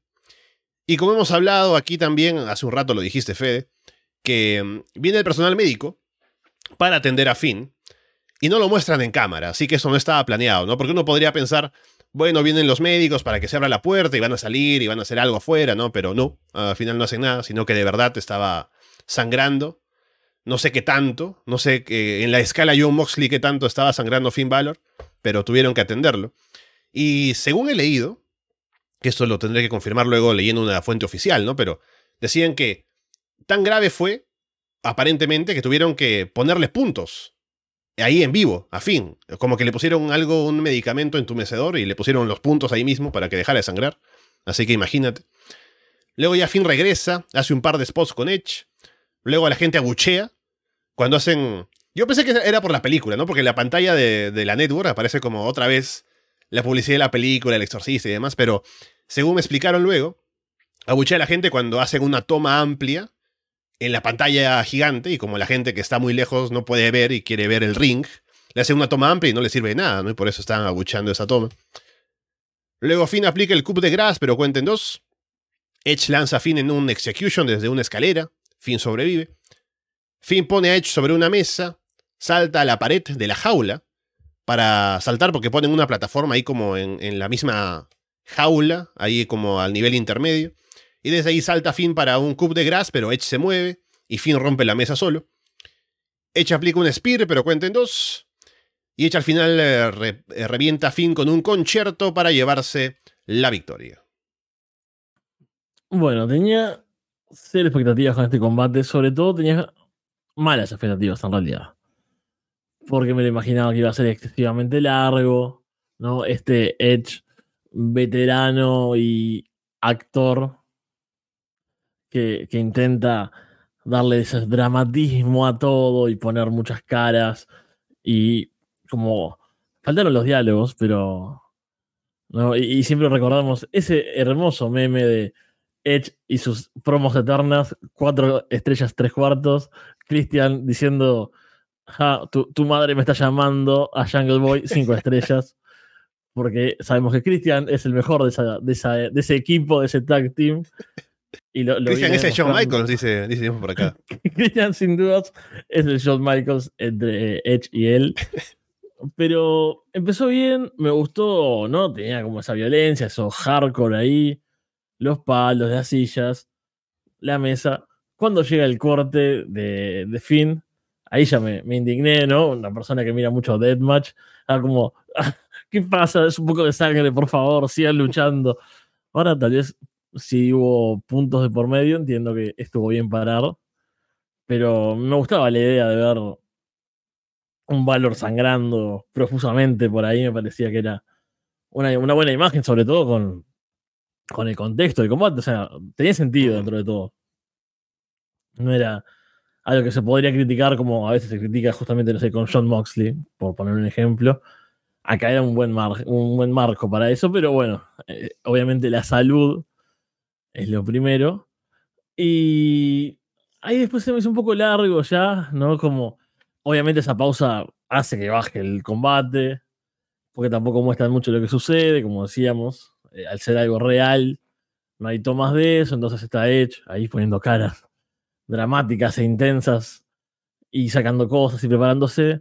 Y como hemos hablado aquí también, hace un rato lo dijiste, Fede, que mm, viene el personal médico para atender a Finn. Y no lo muestran en cámara, así que eso no estaba planeado, ¿no? Porque uno podría pensar, bueno, vienen los médicos para que se abra la puerta y van a salir y van a hacer algo afuera, ¿no? Pero no, al final no hacen nada, sino que de verdad estaba sangrando. No sé qué tanto, no sé que en la escala John Moxley qué tanto estaba sangrando Finn Balor, pero tuvieron que atenderlo. Y según he leído, que esto lo tendré que confirmar luego leyendo una fuente oficial, ¿no? Pero decían que tan grave fue, aparentemente, que tuvieron que ponerle puntos ahí en vivo, a fin. Como que le pusieron algo, un medicamento entumecedor y le pusieron los puntos ahí mismo para que dejara de sangrar. Así que imagínate. Luego ya Finn regresa, hace un par de spots con Edge. Luego la gente abuchea. Cuando hacen... Yo pensé que era por la película, ¿no? Porque la pantalla de, la network aparece como otra vez la publicidad de la película, el exorcista y demás. Pero según me explicaron luego, abuchea a la gente cuando hacen una toma amplia en la pantalla gigante y como la gente que está muy lejos no puede ver y quiere ver el ring, le hace una toma amplia y no le sirve de nada, ¿no? Y por eso están abuchando esa toma. Luego Finn aplica el coup de grass, pero cuenta en dos. Edge lanza a Finn en un execution desde una escalera. Finn sobrevive. Finn pone a Edge sobre una mesa, salta a la pared de la jaula para saltar porque ponen una plataforma ahí como en, en la misma jaula, ahí como al nivel intermedio. Y desde ahí salta Finn para un cup de grass, pero Edge se mueve y Finn rompe la mesa solo. Edge aplica un spear, pero cuenta en dos. Y Edge al final eh, eh, revienta a Finn con un concierto para llevarse la victoria. Bueno, tenía ser expectativas con este combate. Sobre todo tenía malas expectativas en realidad. Porque me lo imaginaba que iba a ser excesivamente largo. ¿no? Este Edge veterano y actor que, intenta darle ese dramatismo a todo y poner muchas caras y como faltaron los diálogos, pero y, siempre recordamos ese hermoso meme de Edge y sus promos eternas, cuatro estrellas, tres cuartos, Christian diciendo tu, madre me está llamando a Jungle Boy cinco estrellas. Porque sabemos que Christian es el mejor de, ese equipo, de ese tag team. Y lo, Christian es el Shawn Michaels, dice, dice por acá. Christian, sin dudas, es el Shawn Michaels entre Edge y él. Pero empezó bien, me gustó, ¿no? Tenía como esa violencia, eso hardcore ahí, los palos, las sillas, la mesa. Cuando llega el corte de, de Finn, ahí ya me, indigné, ¿no? Una persona que mira mucho Deathmatch, ah, como, ¿qué pasa? Es un poco de sangre, por favor, sigan luchando. Ahora tal vez si hubo puntos de por medio, entiendo que estuvo bien parar, pero me gustaba la idea de ver un valor sangrando profusamente por ahí, me parecía que era una, una buena imagen, sobre todo con, con el contexto del combate, o sea, tenía sentido dentro de todo. No era algo que se podría criticar como a veces se critica justamente, no sé, con John Moxley, por poner un ejemplo. Acá era un buen, un buen marco para eso, pero bueno, eh, obviamente la salud es lo primero. Y ahí después se me hizo un poco largo ya, ¿no? Como, obviamente esa pausa hace que baje el combate, porque tampoco muestran mucho lo que sucede, como decíamos, eh, al ser algo real, no hay tomas de eso, entonces está hecho ahí poniendo caras dramáticas e intensas y sacando cosas y preparándose.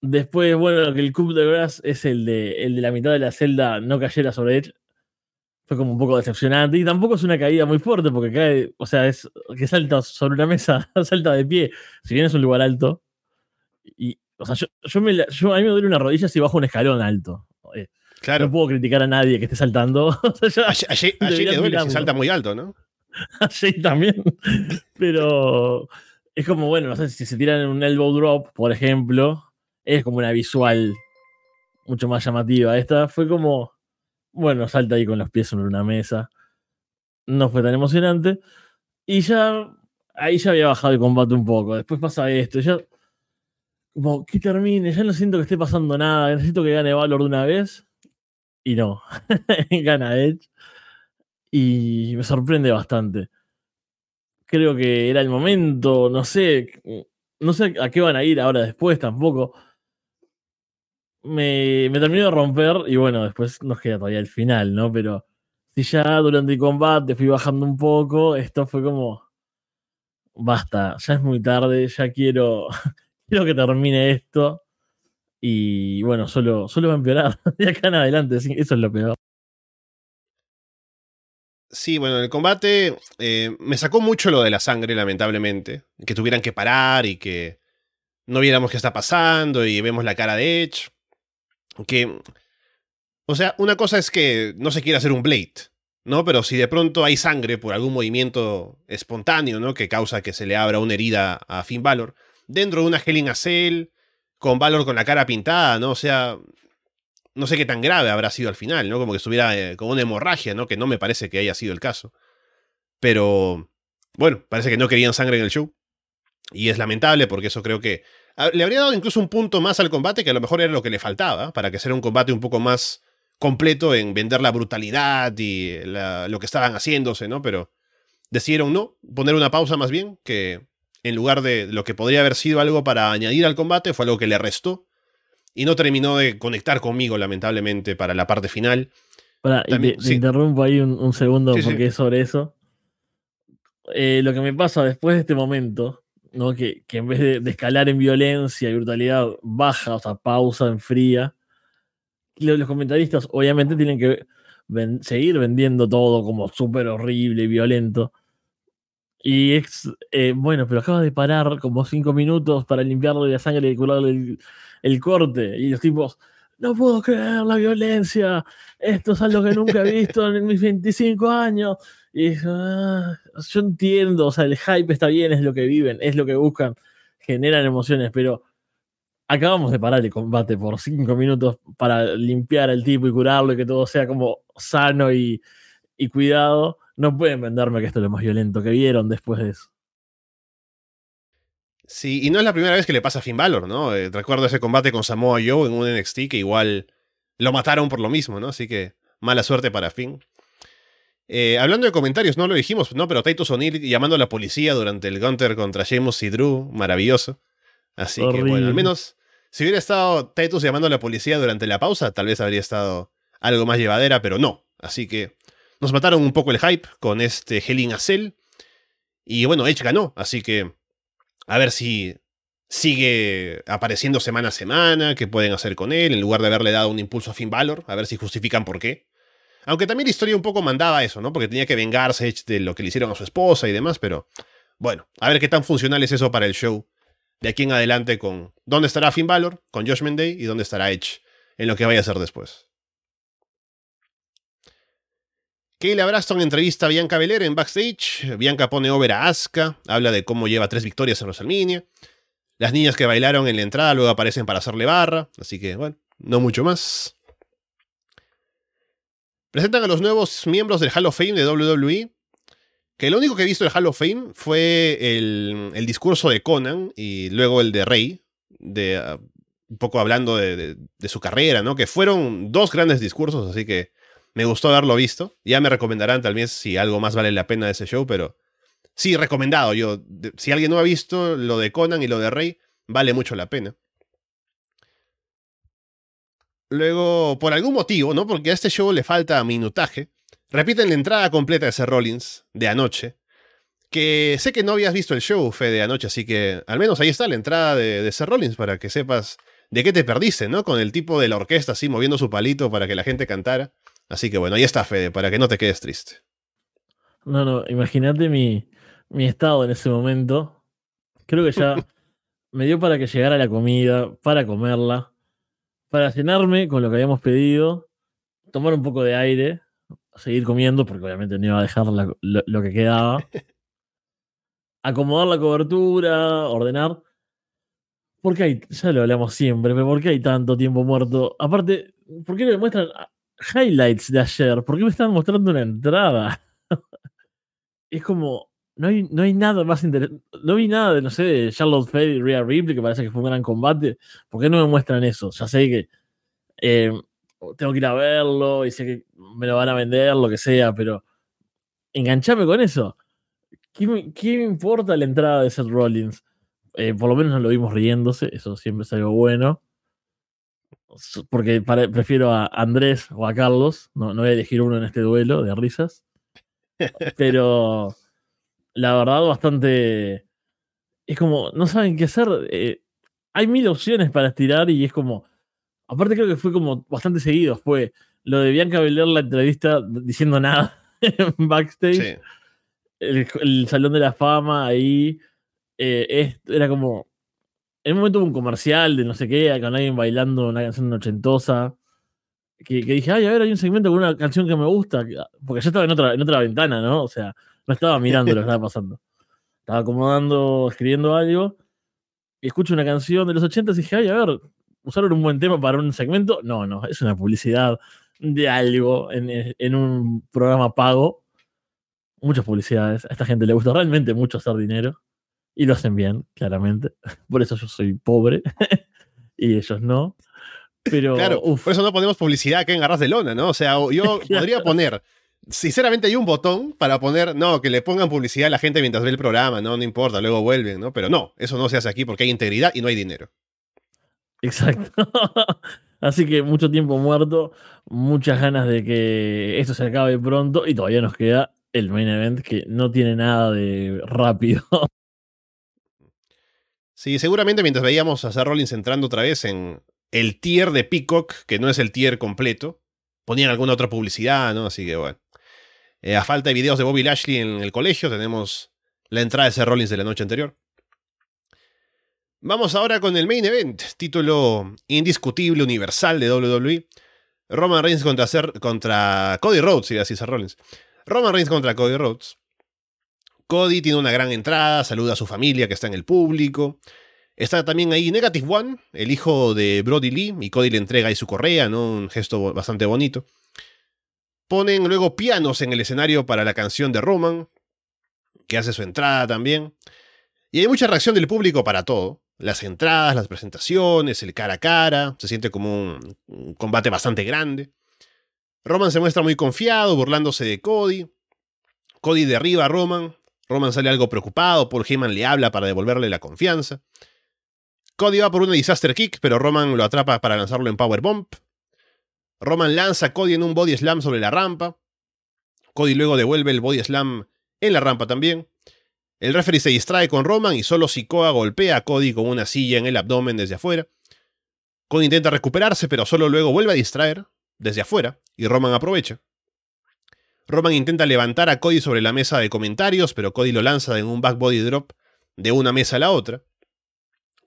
Después, bueno, que el Cup de Grass es el de, el de la mitad de la celda no cayera sobre Edge. Fue como un poco decepcionante. Y tampoco es una caída muy fuerte porque cae, o sea, es que salta sobre una mesa, salta de pie. Si bien es un lugar alto. Y, o sea, yo, me, yo a mí me duele una rodilla si bajo un escalón alto. Eh, claro. No puedo criticar a nadie que esté saltando. o sea, allí, le duele si salta muy alto, ¿no? Sí, también. Pero es como, bueno, no sé, si se tiran en un elbow drop, por ejemplo, es como una visual mucho más llamativa. Esta fue como, bueno, salta ahí con los pies sobre una mesa. No fue tan emocionante. Y ya, ahí ya había bajado el combate un poco. Después pasa esto, ya, como que termine, ya no siento que esté pasando nada. Necesito que gane Valor de una vez. Y no, gana Edge y me sorprende bastante. Creo que era el momento, no sé, no sé a qué van a ir ahora después tampoco. Me, me terminó de romper y bueno, después nos queda todavía el final, ¿no? Pero si ya durante el combate fui bajando un poco, esto fue como, basta, ya es muy tarde, ya quiero, quiero que termine esto. Y bueno, solo, solo va a empeorar de acá en adelante, eso es lo peor. Sí, bueno, el combate eh, me sacó mucho lo de la sangre, lamentablemente. Que tuvieran que parar y que no viéramos qué está pasando y vemos la cara de Edge. Que. O sea, una cosa es que no se quiere hacer un Blade, ¿no? Pero si de pronto hay sangre por algún movimiento espontáneo, ¿no? Que causa que se le abra una herida a Finn Balor, dentro de una a Cell, con Valor con la cara pintada, ¿no? O sea, no sé qué tan grave habrá sido al final, ¿no? Como que estuviera eh, como una hemorragia, ¿no? Que no me parece que haya sido el caso. Pero, bueno, parece que no querían sangre en el show. Y es lamentable porque eso creo que le habría dado incluso un punto más al combate que a lo mejor era lo que le faltaba, para que sea un combate un poco más completo en vender la brutalidad y lo que estaban haciéndose, ¿no? Pero decidieron no, poner una pausa más bien, que en lugar de lo que podría haber sido algo para añadir al combate, fue algo que le restó y no terminó de conectar conmigo, lamentablemente, para la parte final. Para, te, interrumpo ahí un, segundo porque es sobre eso. Eh, lo que me pasa después de este momento, ¿no? que, que en vez de, escalar en violencia y brutalidad, baja, o sea, pausa, enfría. Los, los comentaristas obviamente tienen que seguir vendiendo todo como súper horrible y violento. Y es, eh, bueno, pero acaba de parar como cinco minutos para limpiarle la sangre y curarle el, el corte y los tipos, no puedo creer la violencia, esto es algo que nunca he visto en mis 25 años. Y ah, yo entiendo, o sea, el hype está bien, es lo que viven, es lo que buscan, generan emociones, pero acabamos de parar el combate por 5 minutos para limpiar al tipo y curarlo y que todo sea como sano y, y cuidado. No pueden venderme que esto es lo más violento que vieron después de eso. Sí, y no es la primera vez que le pasa a Finn Balor, ¿no? Eh, recuerdo ese combate con Samoa Joe en un NXT que igual lo mataron por lo mismo, ¿no? Así que mala suerte para Finn. Eh, hablando de comentarios, no lo dijimos, ¿no? Pero Titus O'Neill llamando a la policía durante el Gunter contra Sheamus y Drew, maravilloso. Así que bueno, al menos si hubiera estado Titus llamando a la policía durante la pausa, tal vez habría estado algo más llevadera, pero no. Así que nos mataron un poco el hype con este Helen Acel. Y bueno, Edge ganó, así que a ver si sigue apareciendo semana a semana, qué pueden hacer con él, en lugar de haberle dado un impulso a Finn Balor, a ver si justifican por qué. Aunque también la historia un poco mandaba eso, ¿no? Porque tenía que vengarse de lo que le hicieron a su esposa y demás, pero bueno, a ver qué tan funcional es eso para el show de aquí en adelante con dónde estará Finn Balor, con Josh Mendey y dónde estará Edge en lo que vaya a ser después. Kayla Braston entrevista a Bianca Belair en backstage. Bianca pone over a Asuka, habla de cómo lleva tres victorias en WrestleMania. Las niñas que bailaron en la entrada luego aparecen para hacerle barra, así que bueno, no mucho más. Presentan a los nuevos miembros del Hall of Fame de WWE. Que lo único que he visto del Hall of Fame fue el, discurso de Conan y luego el de Rey, de, uh, un poco hablando de, de, su carrera, ¿no? Que fueron dos grandes discursos, así que me gustó haberlo visto. Ya me recomendarán tal vez si algo más vale la pena de ese show, pero sí, recomendado. Yo, si alguien no ha visto lo de Conan y lo de Rey, vale mucho la pena. Luego, por algún motivo, ¿no? Porque a este show le falta minutaje, repiten la entrada completa de Seth Rollins de anoche. Que sé que no habías visto el show, Fede, de anoche, así que al menos ahí está la entrada de, de Rollins para que sepas de qué te perdiste, ¿no? Con el tipo de la orquesta así moviendo su palito para que la gente cantara. Así que bueno, ahí está, Fede, para que no te quedes triste. No, no, imagínate mi, mi estado en ese momento. Creo que ya me dio para que llegara la comida, para comerla para cenarme con lo que habíamos pedido, tomar un poco de aire, seguir comiendo, porque obviamente no iba a dejar lo, que quedaba, acomodar la cobertura, ordenar. ¿Por qué hay, ya lo hablamos siempre, pero ¿por qué hay tanto tiempo muerto? Aparte, ¿por qué no me muestran highlights de ayer? ¿Por qué me están mostrando una entrada? es como, no hay, no hay nada más interesante. No vi nada de, no sé, de Charlotte Flair y Rhea Ripley, que parece que fue un gran combate. ¿Por qué no me muestran eso? Ya sé que eh, tengo que ir a verlo y sé que me lo van a vender, lo que sea, pero enganchame con eso. ¿Qué me, importa la entrada de Seth Rollins? Eh, por lo menos no lo vimos riéndose, eso siempre es algo bueno. Porque prefiero a Andrés o a Carlos, no, no voy a elegir uno en este duelo de risas. Pero la verdad, bastante. Es como, no saben qué hacer. Eh, hay mil opciones para estirar y es como. Aparte, creo que fue como bastante seguido. Fue lo de Bianca Belair, la entrevista diciendo nada en backstage. El, Salón de la Fama ahí. Eh, era como. En un momento hubo un comercial de no sé qué, con alguien bailando una canción ochentosa. Que, que, dije, ay, a ver, hay un segmento con una canción que me gusta. Porque yo estaba en otra, en otra ventana, ¿no? O sea, no estaba mirando lo que estaba pasando. Estaba acomodando, escribiendo algo. Y escucho una canción de los 80 y dije, ay, a ver, ¿usaron un buen tema para un segmento? No, no, es una publicidad de algo en, un programa pago. Muchas publicidades. A esta gente le gusta realmente mucho hacer dinero. Y lo hacen bien, claramente. Por eso yo soy pobre. y ellos no. Pero, claro, por eso no ponemos publicidad acá en Garras de Lona, ¿no? O sea, yo podría poner sinceramente hay un botón para poner, no, que le pongan publicidad a la gente mientras ve el programa, no, no importa, luego vuelven, ¿no? Pero no, eso no se hace aquí porque hay integridad y no hay dinero. Exacto. Así que mucho tiempo muerto, muchas ganas de que esto se acabe pronto y todavía nos queda el main event que no tiene nada de rápido. Sí, seguramente mientras veíamos a Seth Rollins entrando otra vez en el tier de Peacock, que no es el tier completo, ponían alguna otra publicidad, ¿no? Así que bueno. Eh, a falta de videos de Bobby Lashley en el colegio, tenemos la entrada de ese Rollins de la noche anterior. Vamos ahora con el main event, título indiscutible universal de WWE. Roman Reigns contra, contra Cody Rhodes, y así Seth Rollins. Roman Reigns contra Cody Rhodes. Cody tiene una gran entrada, saluda a su familia que está en el público. Está también ahí Negative One, el hijo de Brody Lee, y Cody le entrega ahí su correa, ¿no? Un gesto bastante bonito. Ponen luego pianos en el escenario para la canción de Roman, que hace su entrada también. Y hay mucha reacción del público para todo. Las entradas, las presentaciones, el cara a cara. Se siente como un, combate bastante grande. Roman se muestra muy confiado, burlándose de Cody. Cody derriba a Roman. Roman sale algo preocupado. Paul Heyman le habla para devolverle la confianza. Cody va por una disaster kick, pero Roman lo atrapa para lanzarlo en power bump. Roman lanza a Cody en un body slam sobre la rampa. Cody luego devuelve el body slam en la rampa también. El referee se distrae con Roman y solo Sikoa golpea a Cody con una silla en el abdomen desde afuera. Cody intenta recuperarse, pero solo luego vuelve a distraer desde afuera y Roman aprovecha. Roman intenta levantar a Cody sobre la mesa de comentarios, pero Cody lo lanza en un back body drop de una mesa a la otra.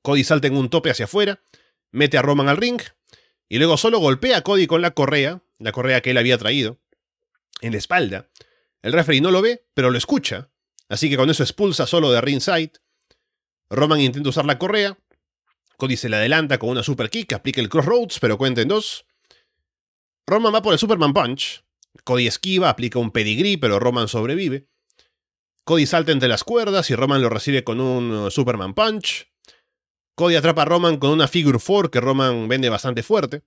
Cody salta en un tope hacia afuera, mete a Roman al ring y luego solo golpea a Cody con la correa, la correa que él había traído, en la espalda. El referee no lo ve, pero lo escucha Así que con eso expulsa solo de ringside. Roman intenta usar la correa. Cody se le adelanta con una super kick, aplica el crossroads, pero cuenta en dos. Roman va por el Superman Punch. Cody esquiva, aplica un pedigree, pero Roman sobrevive. Cody salta entre las cuerdas y Roman lo recibe con un uh, Superman Punch. Cody atrapa a Roman con una Figure 4 que Roman vende bastante fuerte.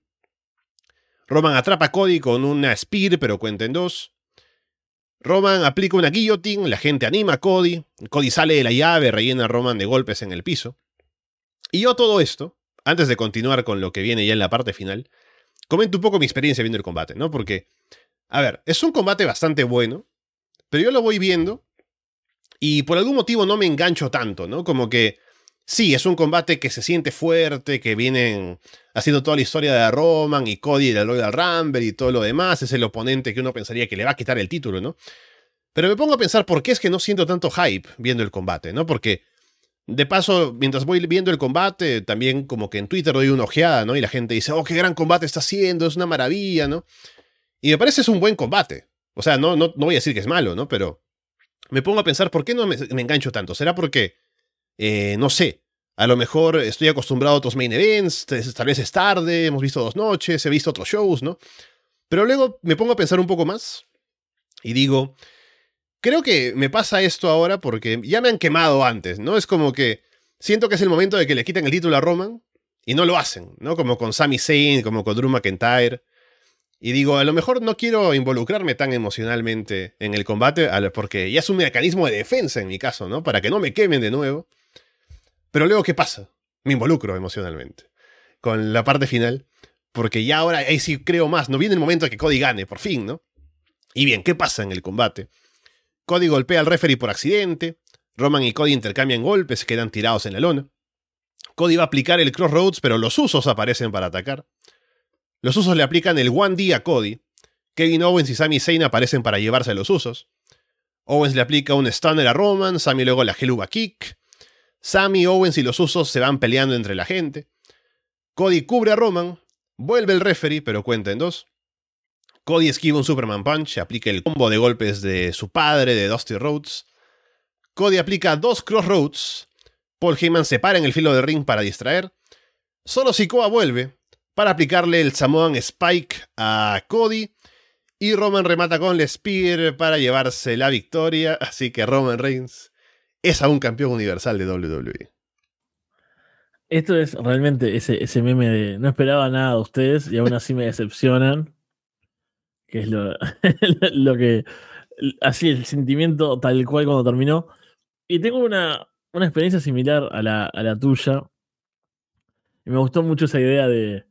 Roman atrapa a Cody con una Spear, pero cuenta en dos. Roman aplica una guillotine, la gente anima a Cody, Cody sale de la llave, rellena a Roman de golpes en el piso. Y yo todo esto, antes de continuar con lo que viene ya en la parte final, comento un poco mi experiencia viendo el combate, ¿no? Porque, a ver, es un combate bastante bueno, pero yo lo voy viendo y por algún motivo no me engancho tanto, ¿no? Como que sí, es un combate que se siente fuerte, que vienen haciendo toda la historia de Roman y Cody del Royal Rumble y todo lo demás, es el oponente que uno pensaría que le va a quitar el título, ¿no? Pero me pongo a pensar por qué es que no siento tanto hype viendo el combate, ¿no? Porque de paso, mientras voy viendo el combate, también como que en Twitter doy una ojeada, ¿no? Y la gente dice, oh, qué gran combate está haciendo, es una maravilla, ¿no? Y me parece es un buen combate. O sea, no, no, no voy a decir que es malo, ¿no? Pero me pongo a pensar, ¿por qué no me, engancho tanto? ¿Será porque, eh, no sé, a lo mejor estoy acostumbrado a otros main events, tal vez es tarde, hemos visto dos noches, he visto otros shows, ¿no? Pero luego me pongo a pensar un poco más y digo, creo que me pasa esto ahora porque ya me han quemado antes, ¿no? Es como que siento que es el momento de que le quiten el título a Roman y no lo hacen, ¿no? Como con Sami Zayn, como con Drew McIntyre. Y digo, a lo mejor no quiero involucrarme tan emocionalmente en el combate porque ya es un mecanismo de defensa en mi caso, ¿no? Para que no me quemen de nuevo. Pero luego, ¿qué pasa? Me involucro emocionalmente con la parte final, porque ya ahora ahí sí creo más. No viene el momento de que Cody gane, por fin, ¿no? Y bien, ¿qué pasa en el combate? Cody golpea al referee por accidente. Roman y Cody intercambian golpes, quedan tirados en la lona. Cody va a aplicar el Crossroads, pero los usos aparecen para atacar. Los usos le aplican el One D a Cody. Kevin Owens y Sami Zayn aparecen para llevarse los usos. Owens le aplica un stunner a Roman, Sami luego la Helluva Kick. Sammy, Owens y los usos se van peleando entre la gente. Cody cubre a Roman, vuelve el referee, pero cuenta en dos. Cody esquiva un Superman Punch, aplica el combo de golpes de su padre, de Dusty Rhodes. Cody aplica dos Crossroads. Paul Heyman se para en el filo de ring para distraer. Solo Sikoa vuelve para aplicarle el Samoan Spike a Cody. Y Roman remata con el Spear para llevarse la victoria. Así que Roman Reigns es aún campeón universal de WWE. Esto es realmente ese, ese meme de no esperaba nada de ustedes y aún así me decepcionan. Que es lo, lo que. Así, el sentimiento tal cual cuando terminó. Y tengo una, una experiencia similar a la, a la, tuya. Y me gustó mucho esa idea de,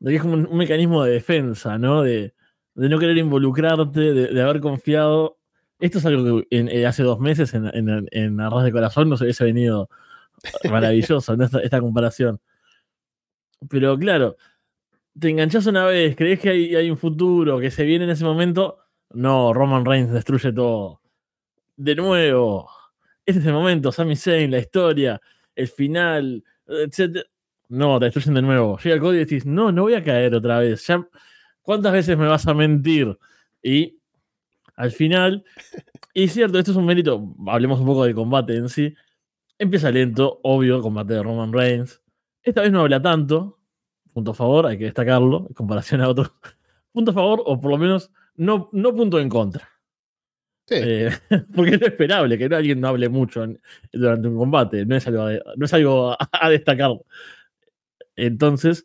de que es como un, mecanismo de defensa, ¿no? De, de no querer involucrarte, de, de, haber confiado esto es algo que eh, hace dos meses en, en, Arroz de Corazón nos hubiese venido maravilloso, esta, comparación. Pero claro, te enganchas una vez, crees que hay, un futuro, que se viene en ese momento. No, Roman Reigns destruye todo. De nuevo, este es el momento, Sami Zayn, la historia, el final, etc. No, te destruyen de nuevo. Llega el código y decís, no, no voy a caer otra vez. ¿Cuántas veces me vas a mentir? Y al final. Y cierto, esto es un mérito, hablemos un poco del combate en sí. Empieza lento, obvio, combate de Roman Reigns. Esta vez no habla tanto, punto a favor, hay que destacarlo, en comparación a otros. Punto a favor, o por lo menos no, no punto en contra. Sí. Eh, porque es lo esperable que alguien no hable mucho durante un combate, no es algo, no es algo a destacar. Entonces,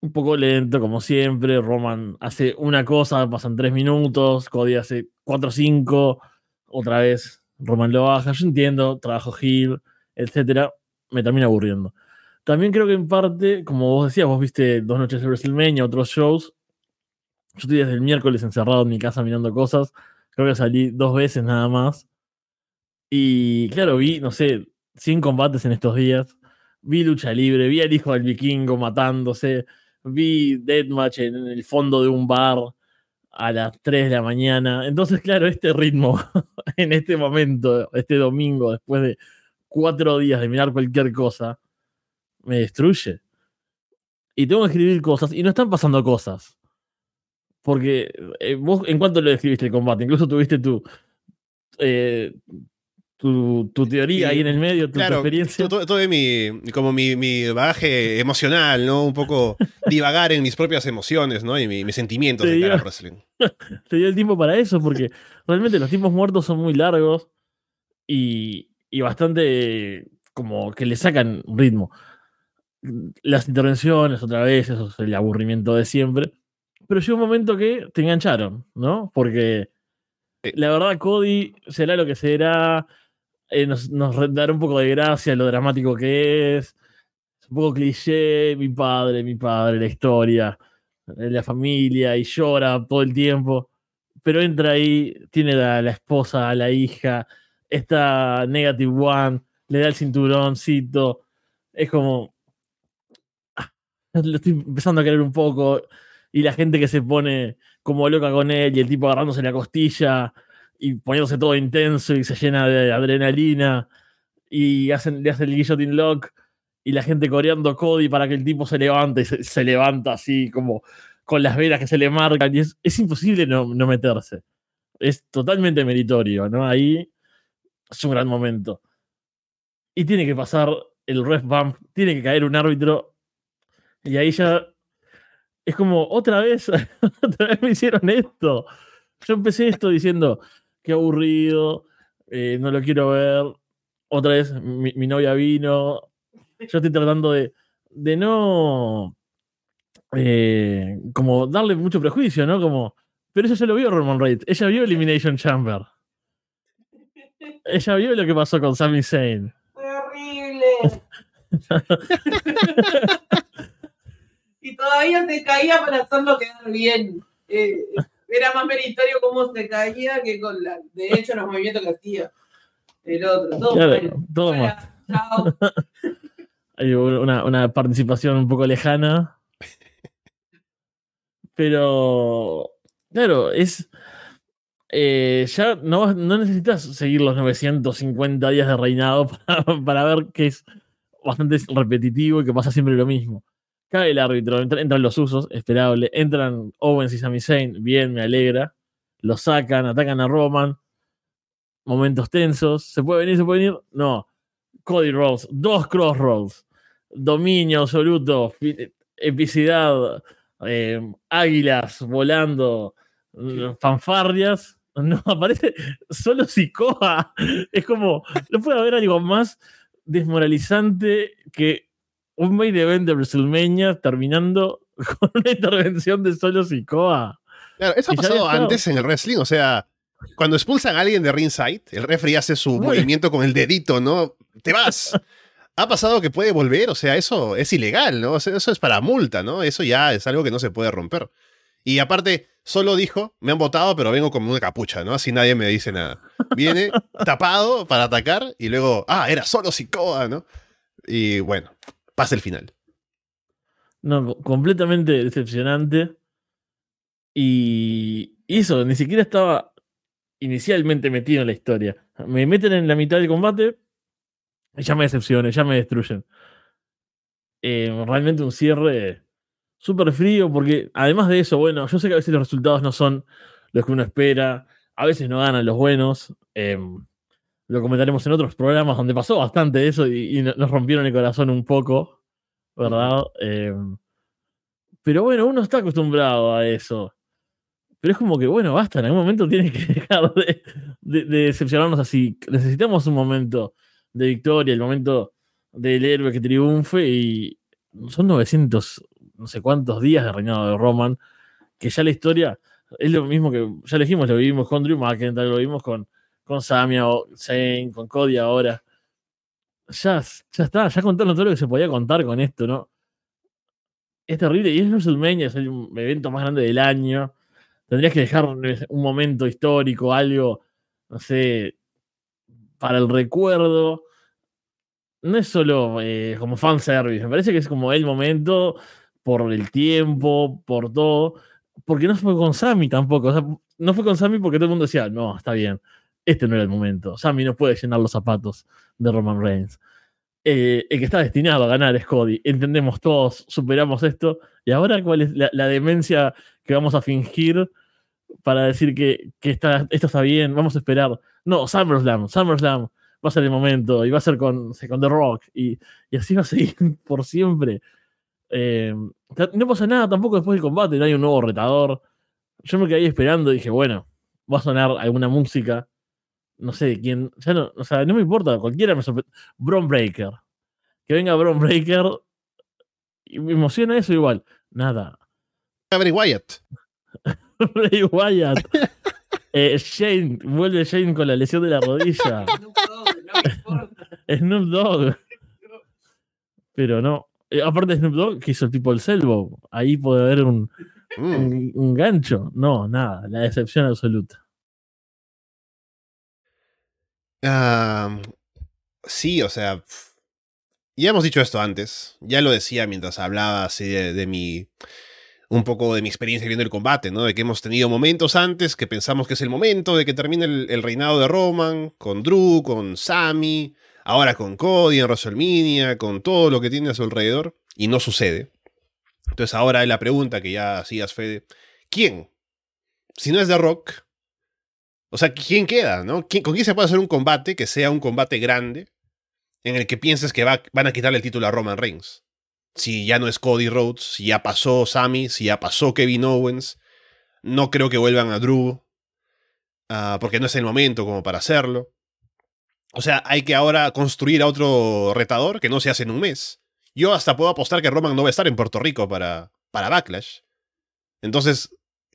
un poco lento, como siempre. Roman hace una cosa, pasan tres minutos. Cody hace cuatro o cinco. Otra vez Roman lo baja. Yo entiendo, trabajo Hill, etcétera. Me termina aburriendo. También creo que en parte, como vos decías, vos viste dos noches de WrestleMania, otros shows. Yo estoy desde el miércoles encerrado en mi casa mirando cosas. Creo que salí dos veces nada más. Y claro, vi, no sé, 100 combates en estos días. Vi lucha libre, vi al hijo del vikingo matándose. Vi Deathmatch en el fondo de un bar a las 3 de la mañana. Entonces, claro, este ritmo en este momento, este domingo, después de cuatro días de mirar cualquier cosa, me destruye. Y tengo que escribir cosas y no están pasando cosas. Porque eh, vos, ¿en cuánto lo escribiste el combate? Incluso tuviste tu, eh, tu, tu, teoría ahí en el medio, tu, claro, experiencia. Todo, todo mi, como mi, mi, bagaje emocional, ¿no? Un poco divagar en mis propias emociones, ¿no? Y mi, mis sentimientos de cara al wrestling. Te dio el tiempo para eso, porque realmente los tiempos muertos son muy largos y, y bastante como que le sacan ritmo. Las intervenciones, otra vez, eso es el aburrimiento de siempre. Pero llegó un momento que te engancharon, ¿no? Porque la verdad, Cody será lo que será. Eh, nos, nos un poco de gracia lo dramático que es. Es un poco cliché, mi padre, mi padre, la historia, la familia, y llora todo el tiempo. Pero entra ahí, tiene a la esposa, a la hija, está Negative One, le da el cinturóncito. Es como. Lo estoy empezando a querer un poco. Y la gente que se pone como loca con él y el tipo agarrándose la costilla y poniéndose todo intenso y se llena de adrenalina y hacen, le hacen el guillotine lock y la gente coreando Cody para que el tipo se levante y se, levanta así como con las velas que se le marcan y es, es imposible no, no, meterse. Es totalmente meritorio, ¿no? Ahí es un gran momento. Y tiene que pasar el ref bump, tiene que caer un árbitro y ahí ya es como otra vez, otra vez me hicieron esto. Yo empecé esto diciendo, qué aburrido, eh, no lo quiero ver. Otra vez mi, mi, novia vino. Yo estoy tratando de, de no eh, como darle mucho prejuicio, ¿no? Como, pero eso ya lo vio Roman Reigns. Ella vio Elimination Chamber. Ella vio lo que pasó con Sami Zayn. Horrible. y todavía se caía para hacerlo quedar bien. Eh, era más meritorio cómo se caía que con la, de hecho los movimientos que hacía el otro. Todo, claro, bueno. todo Bueno, chao. Hay una, una, participación un poco lejana. Pero, claro, es. Eh, ya no, no, necesitas seguir los 950 días de reinado para, para, ver que es bastante repetitivo y que pasa siempre lo mismo. Cae el árbitro, entran, los usos, esperable. Entran Owens y Sami Zayn, bien, me alegra. Lo sacan, atacan a Roman. Momentos tensos. ¿Se puede venir? ¿Se puede venir? No. Cody Rhodes, dos crossroads. Dominio absoluto, epicidad, eh, águilas volando, fanfarrias. No, aparece solo Sikoa. Es como, no puede haber algo más desmoralizante que un main event de WrestleMania terminando con una intervención de solo Sikoa. Claro, eso ha pasado antes en el wrestling, o sea, cuando expulsan a alguien de ringside, el referee hace su Uy. movimiento con el dedito, ¿no? ¡Te vas! ha pasado que puede volver, o sea, eso es ilegal, ¿no? O sea, eso es para multa, ¿no? Eso ya es algo que no se puede romper. Y aparte, solo dijo, me han votado, pero vengo con una capucha, ¿no? Así nadie me dice nada. Viene tapado para atacar y luego, ah, era solo Sikoa, ¿no? Y bueno, pasa el final. No, completamente decepcionante. Y eso, ni siquiera estaba inicialmente metido en la historia. Me meten en la mitad del combate y ya me decepcionan, ya me destruyen. Eh, realmente un cierre súper frío, porque además de eso, bueno, yo sé que a veces los resultados no son los que uno espera, a veces no ganan los buenos. Eh, lo comentaremos en otros programas donde pasó bastante eso y, nos rompieron el corazón un poco, ¿verdad? Eh, pero bueno, uno está acostumbrado a eso. Pero es como que, bueno, basta, en algún momento tiene que dejar de, de, de decepcionarnos así. Necesitamos un momento de victoria, el momento del héroe que triunfe y son 900, no sé cuántos días de reinado de Roman, que ya la historia es lo mismo que ya le dijimos, lo vivimos con Drew McIntyre, lo vimos con, con Samia o Zayn, con Cody ahora. ya, ya está, ya contaron todo lo que se podía contar con esto, ¿no? Es terrible y es WrestleMania, es el evento más grande del año. Tendrías que dejar un momento histórico, algo, no sé, para el recuerdo. No es solo eh, como fanservice, me parece que es como el momento por el tiempo, por todo. Porque no fue con Sammy tampoco. O sea, no fue con Sammy porque todo el mundo decía, no, está bien, este no era el momento. Sammy no puede llenar los zapatos de Roman Reigns. Eh, el que está destinado a ganar es Cody. Entendemos todos, superamos esto. ¿Y ahora cuál es la, demencia que vamos a fingir para decir que, está, esto está bien? Vamos a esperar. No, SummerSlam, SummerSlam va a ser el momento y va a ser con, The Rock y, así va a seguir por siempre. Eh, no pasa nada tampoco después del combate, no hay un nuevo retador. Yo me quedé ahí esperando y dije, bueno, va a sonar alguna música no sé quién, ya no, o sea, no me importa, cualquiera me sorprende. Bron Breaker. Que venga Bron Breaker. Y me emociona eso igual. Nada. Bray Wyatt. Bray Wyatt. eh, Shane, vuelve Shane con la lesión de la rodilla. Snoop Dogg. Pero no. Eh, aparte de Snoop Dogg, que hizo el tipo del Selvo. Ahí puede haber un, mm. un gancho. No, nada. La decepción absoluta. Sí, o sea, ya hemos dicho esto antes, ya lo decía mientras hablaba así de, mi, un poco de mi experiencia viendo el combate, ¿no? De que hemos tenido momentos antes que pensamos que es el momento de que termine el, reinado de Roman, con Drew, con Sammy, ahora con Cody en WrestleMania, con todo lo que tiene a su alrededor, y no sucede. Entonces ahora la pregunta que ya hacías, Fede, ¿quién? Si no es The Rock, o sea, ¿quién queda? ¿no? ¿Con quién se puede hacer un combate que sea un combate grande en el que pienses que van a quitarle el título a Roman Reigns? Si ya no es Cody Rhodes, si ya pasó Sammy, si ya pasó Kevin Owens, no creo que vuelvan a Drew, ah, porque no es el momento como para hacerlo. O sea, hay que ahora construir a otro retador que no se hace en un mes. Yo hasta puedo apostar que Roman no va a estar en Puerto Rico para, para Backlash. Entonces,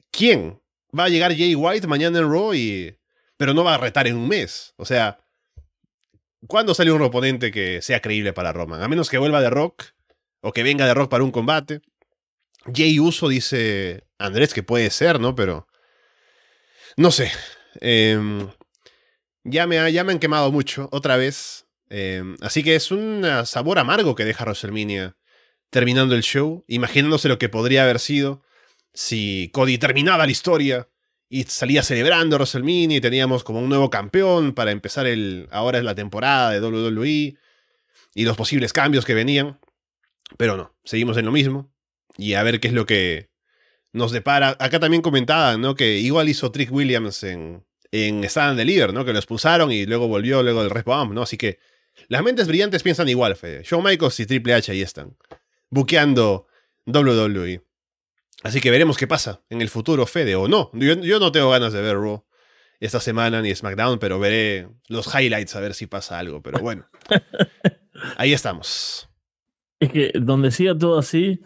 ¿quién? Va a llegar Jay White mañana en Raw y... Pero no va a retar en un mes. O sea, ¿cuándo sale un oponente que sea creíble para Roman? A menos que vuelva de Rock o que venga de Rock para un combate. Jay Uso dice Andrés que puede ser, ¿no? Pero... No sé. Em, ya, me, ya me han quemado mucho otra vez. Em, así que es un sabor amargo que deja WrestleMania terminando el show, imaginándose lo que podría haber sido si Cody terminaba la historia y salía celebrando WrestleMania y teníamos como un nuevo campeón para empezar el ahora es la temporada de WWE y los posibles cambios que venían. Pero no, seguimos en lo mismo y a ver qué es lo que nos depara. Acá también comentaban, ¿no? Que igual hizo Trick Williams en, en Stand Deliver, ¿no? Que lo expulsaron y luego volvió luego del Respawn, ¿no? Así que las mentes brillantes piensan igual, Fede. Shawn Michaels y Triple H ahí están. Buqueando WWE. Así que veremos qué pasa en el futuro, Fede, o no. Yo, no tengo ganas de ver Raw esta semana ni SmackDown, pero veré los highlights a ver si pasa algo. Pero bueno, ahí estamos. Es que donde siga todo así,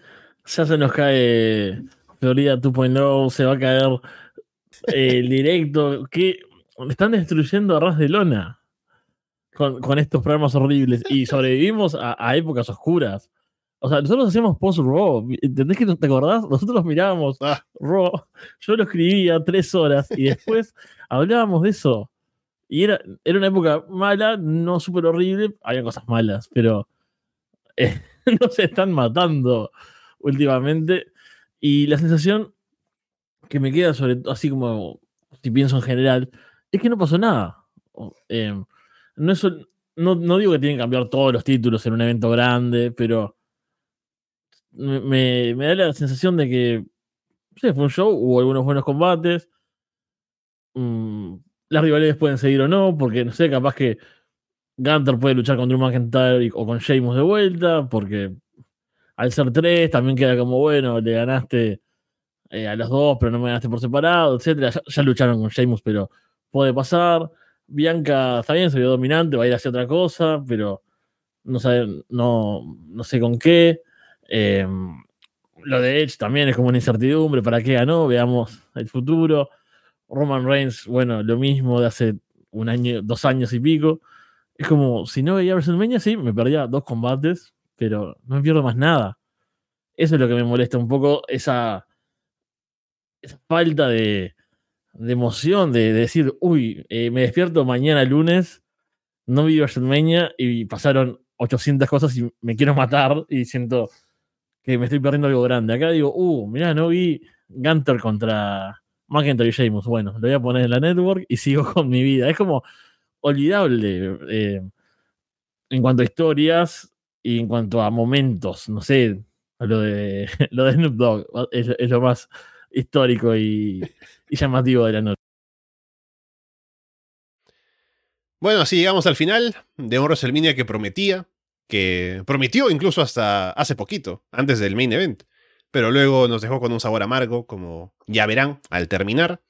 ya se nos cae Florida 2.0, se va a caer el directo. que están destruyendo a ras de lona con, estos programas horribles y sobrevivimos a épocas oscuras. O sea, nosotros hacíamos post-Raw. ¿Entendés que te acordás? Nosotros mirábamos ah. Raw. Yo lo escribía tres horas y después hablábamos de eso. Y era, era una época mala, no súper horrible. Había cosas malas, pero eh, no se están matando últimamente. Y la sensación que me queda, sobre todo, así como si pienso en general, es que no pasó nada. Em, no, no, no digo que tienen que cambiar todos los títulos en un evento grande, pero me, da la sensación de que fue un show, hubo algunos buenos combates. Mm, las rivalidades pueden seguir o no, porque no sé, capaz que Gunter puede luchar con Drew McIntyre o con Sheamus de vuelta, porque al ser tres también queda como bueno, le ganaste eh, a los dos, pero no me ganaste por separado, etcétera. Ya, lucharon con Sheamus, pero puede pasar. Bianca está bien, se vio dominante, va a ir hacia otra cosa, pero no, sabe, no, no sé con qué. Eh, lo de Edge también es como una incertidumbre. ¿Para qué ganó? Veamos el futuro. Roman Reigns, bueno, lo mismo de hace un año, dos años y pico. Es como, si no veía WrestleMania, sí, me perdía dos combates, pero no me pierdo más nada. Eso es lo que me molesta un poco, esa, falta de, de emoción, de, de decir, uy, eh, me despierto mañana lunes, no vi WrestleMania y pasaron 800 cosas y me quiero matar y siento que me estoy perdiendo algo grande. Acá digo, uh, mirá, no vi Gunter contra McIntyre y Sheamus. Bueno, lo voy a poner en la network y sigo con mi vida. Es como olvidable eh, en cuanto a historias y en cuanto a momentos. No sé, lo de, lo de Snoop Dogg es, lo más histórico y, y llamativo de la noche. Bueno, así llegamos al final de un WrestleMania que prometía, que prometió incluso hasta hace poquito, antes del main event, pero luego nos dejó con un sabor amargo, como ya verán al terminar.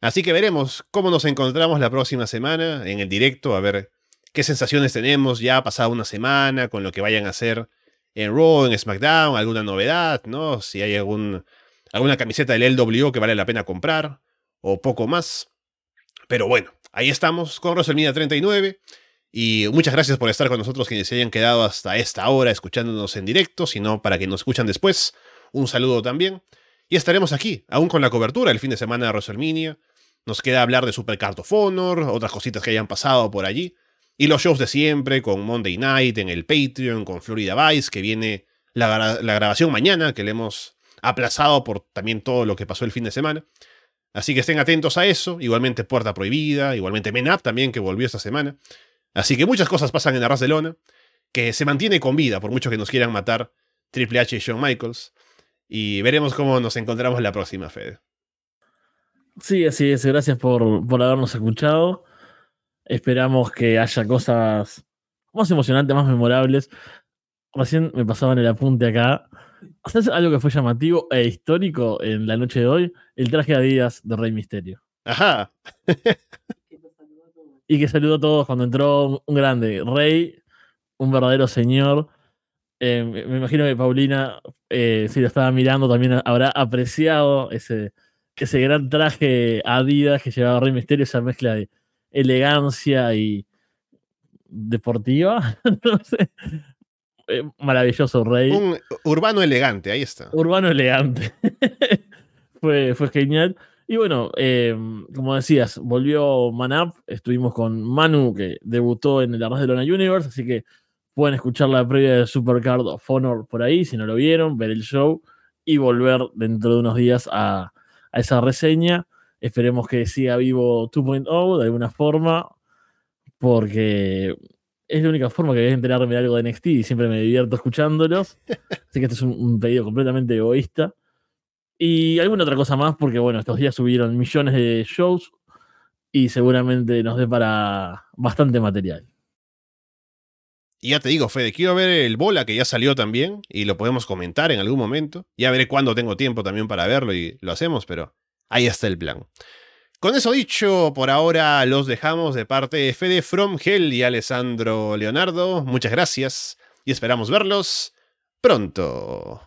Así que veremos cómo nos encontramos la próxima semana en el directo, a ver qué sensaciones tenemos ya pasada una semana con lo que vayan a hacer en Raw, en SmackDown, alguna novedad, ¿no? Si hay algún, alguna camiseta del LWO que vale la pena comprar, o poco más. Pero bueno, ahí estamos con WrestleMania 39. Y muchas gracias por estar con nosotros quienes se hayan quedado hasta esta hora escuchándonos en directo, sino para que nos escuchan después. Un saludo también. Y estaremos aquí, aún con la cobertura el fin de semana de WrestleMania. Nos queda hablar de Supercard of Honor, otras cositas que hayan pasado por allí. Y los shows de siempre, con Monday Night en el Patreon, con Florida Vice, que viene la, la grabación mañana, que le hemos aplazado por también todo lo que pasó el fin de semana. Así que estén atentos a eso. Igualmente Puerta Prohibida, igualmente Men Up también, que volvió esta semana. Así que muchas cosas pasan en Arras de Lona, que se mantiene con vida, por mucho que nos quieran matar Triple H y Shawn Michaels. Y veremos cómo nos encontramos la próxima, Fede. Sí, así es. Gracias por, por habernos escuchado. Esperamos que haya cosas más emocionantes, más memorables. Recién me pasaban el apunte acá. ¿Sabes algo que fue llamativo e histórico en la noche de hoy? El traje de Adidas de Rey Misterio. Ajá. y que saludó a todos cuando entró un grande. Rey, un verdadero señor. Eh, me imagino que Paulina, eh, si lo estaba mirando, también habrá apreciado ese, ese gran traje Adidas que llevaba Rey Misterio, esa mezcla de elegancia y deportiva. no sé. Eh, maravilloso Rey. Un urbano elegante, ahí está. Urbano elegante. fue, fue genial. Y bueno, eh, como decías, volvió Manap. Estuvimos con Manu, que debutó en el Arras de Lona Universe, así que pueden escuchar la previa de Supercard of Honor por ahí, si no lo vieron, ver el show y volver dentro de unos días a, a esa reseña. Esperemos que siga vivo 2.0 de alguna forma, porque es la única forma que voy a enterarme de algo de NXT y siempre me divierto escuchándolos. Así que este es un, un, pedido completamente egoísta. Y alguna otra cosa más, porque bueno, estos días subieron millones de shows y seguramente nos dé para bastante material. Y ya te digo, Fede, quiero ver el bola que ya salió también y lo podemos comentar en algún momento. Ya veré cuándo tengo tiempo también para verlo y lo hacemos, pero ahí está el plan. Con eso dicho, por ahora los dejamos de parte de Fede From Hell y Alessandro Leonardo. Muchas gracias y esperamos verlos pronto.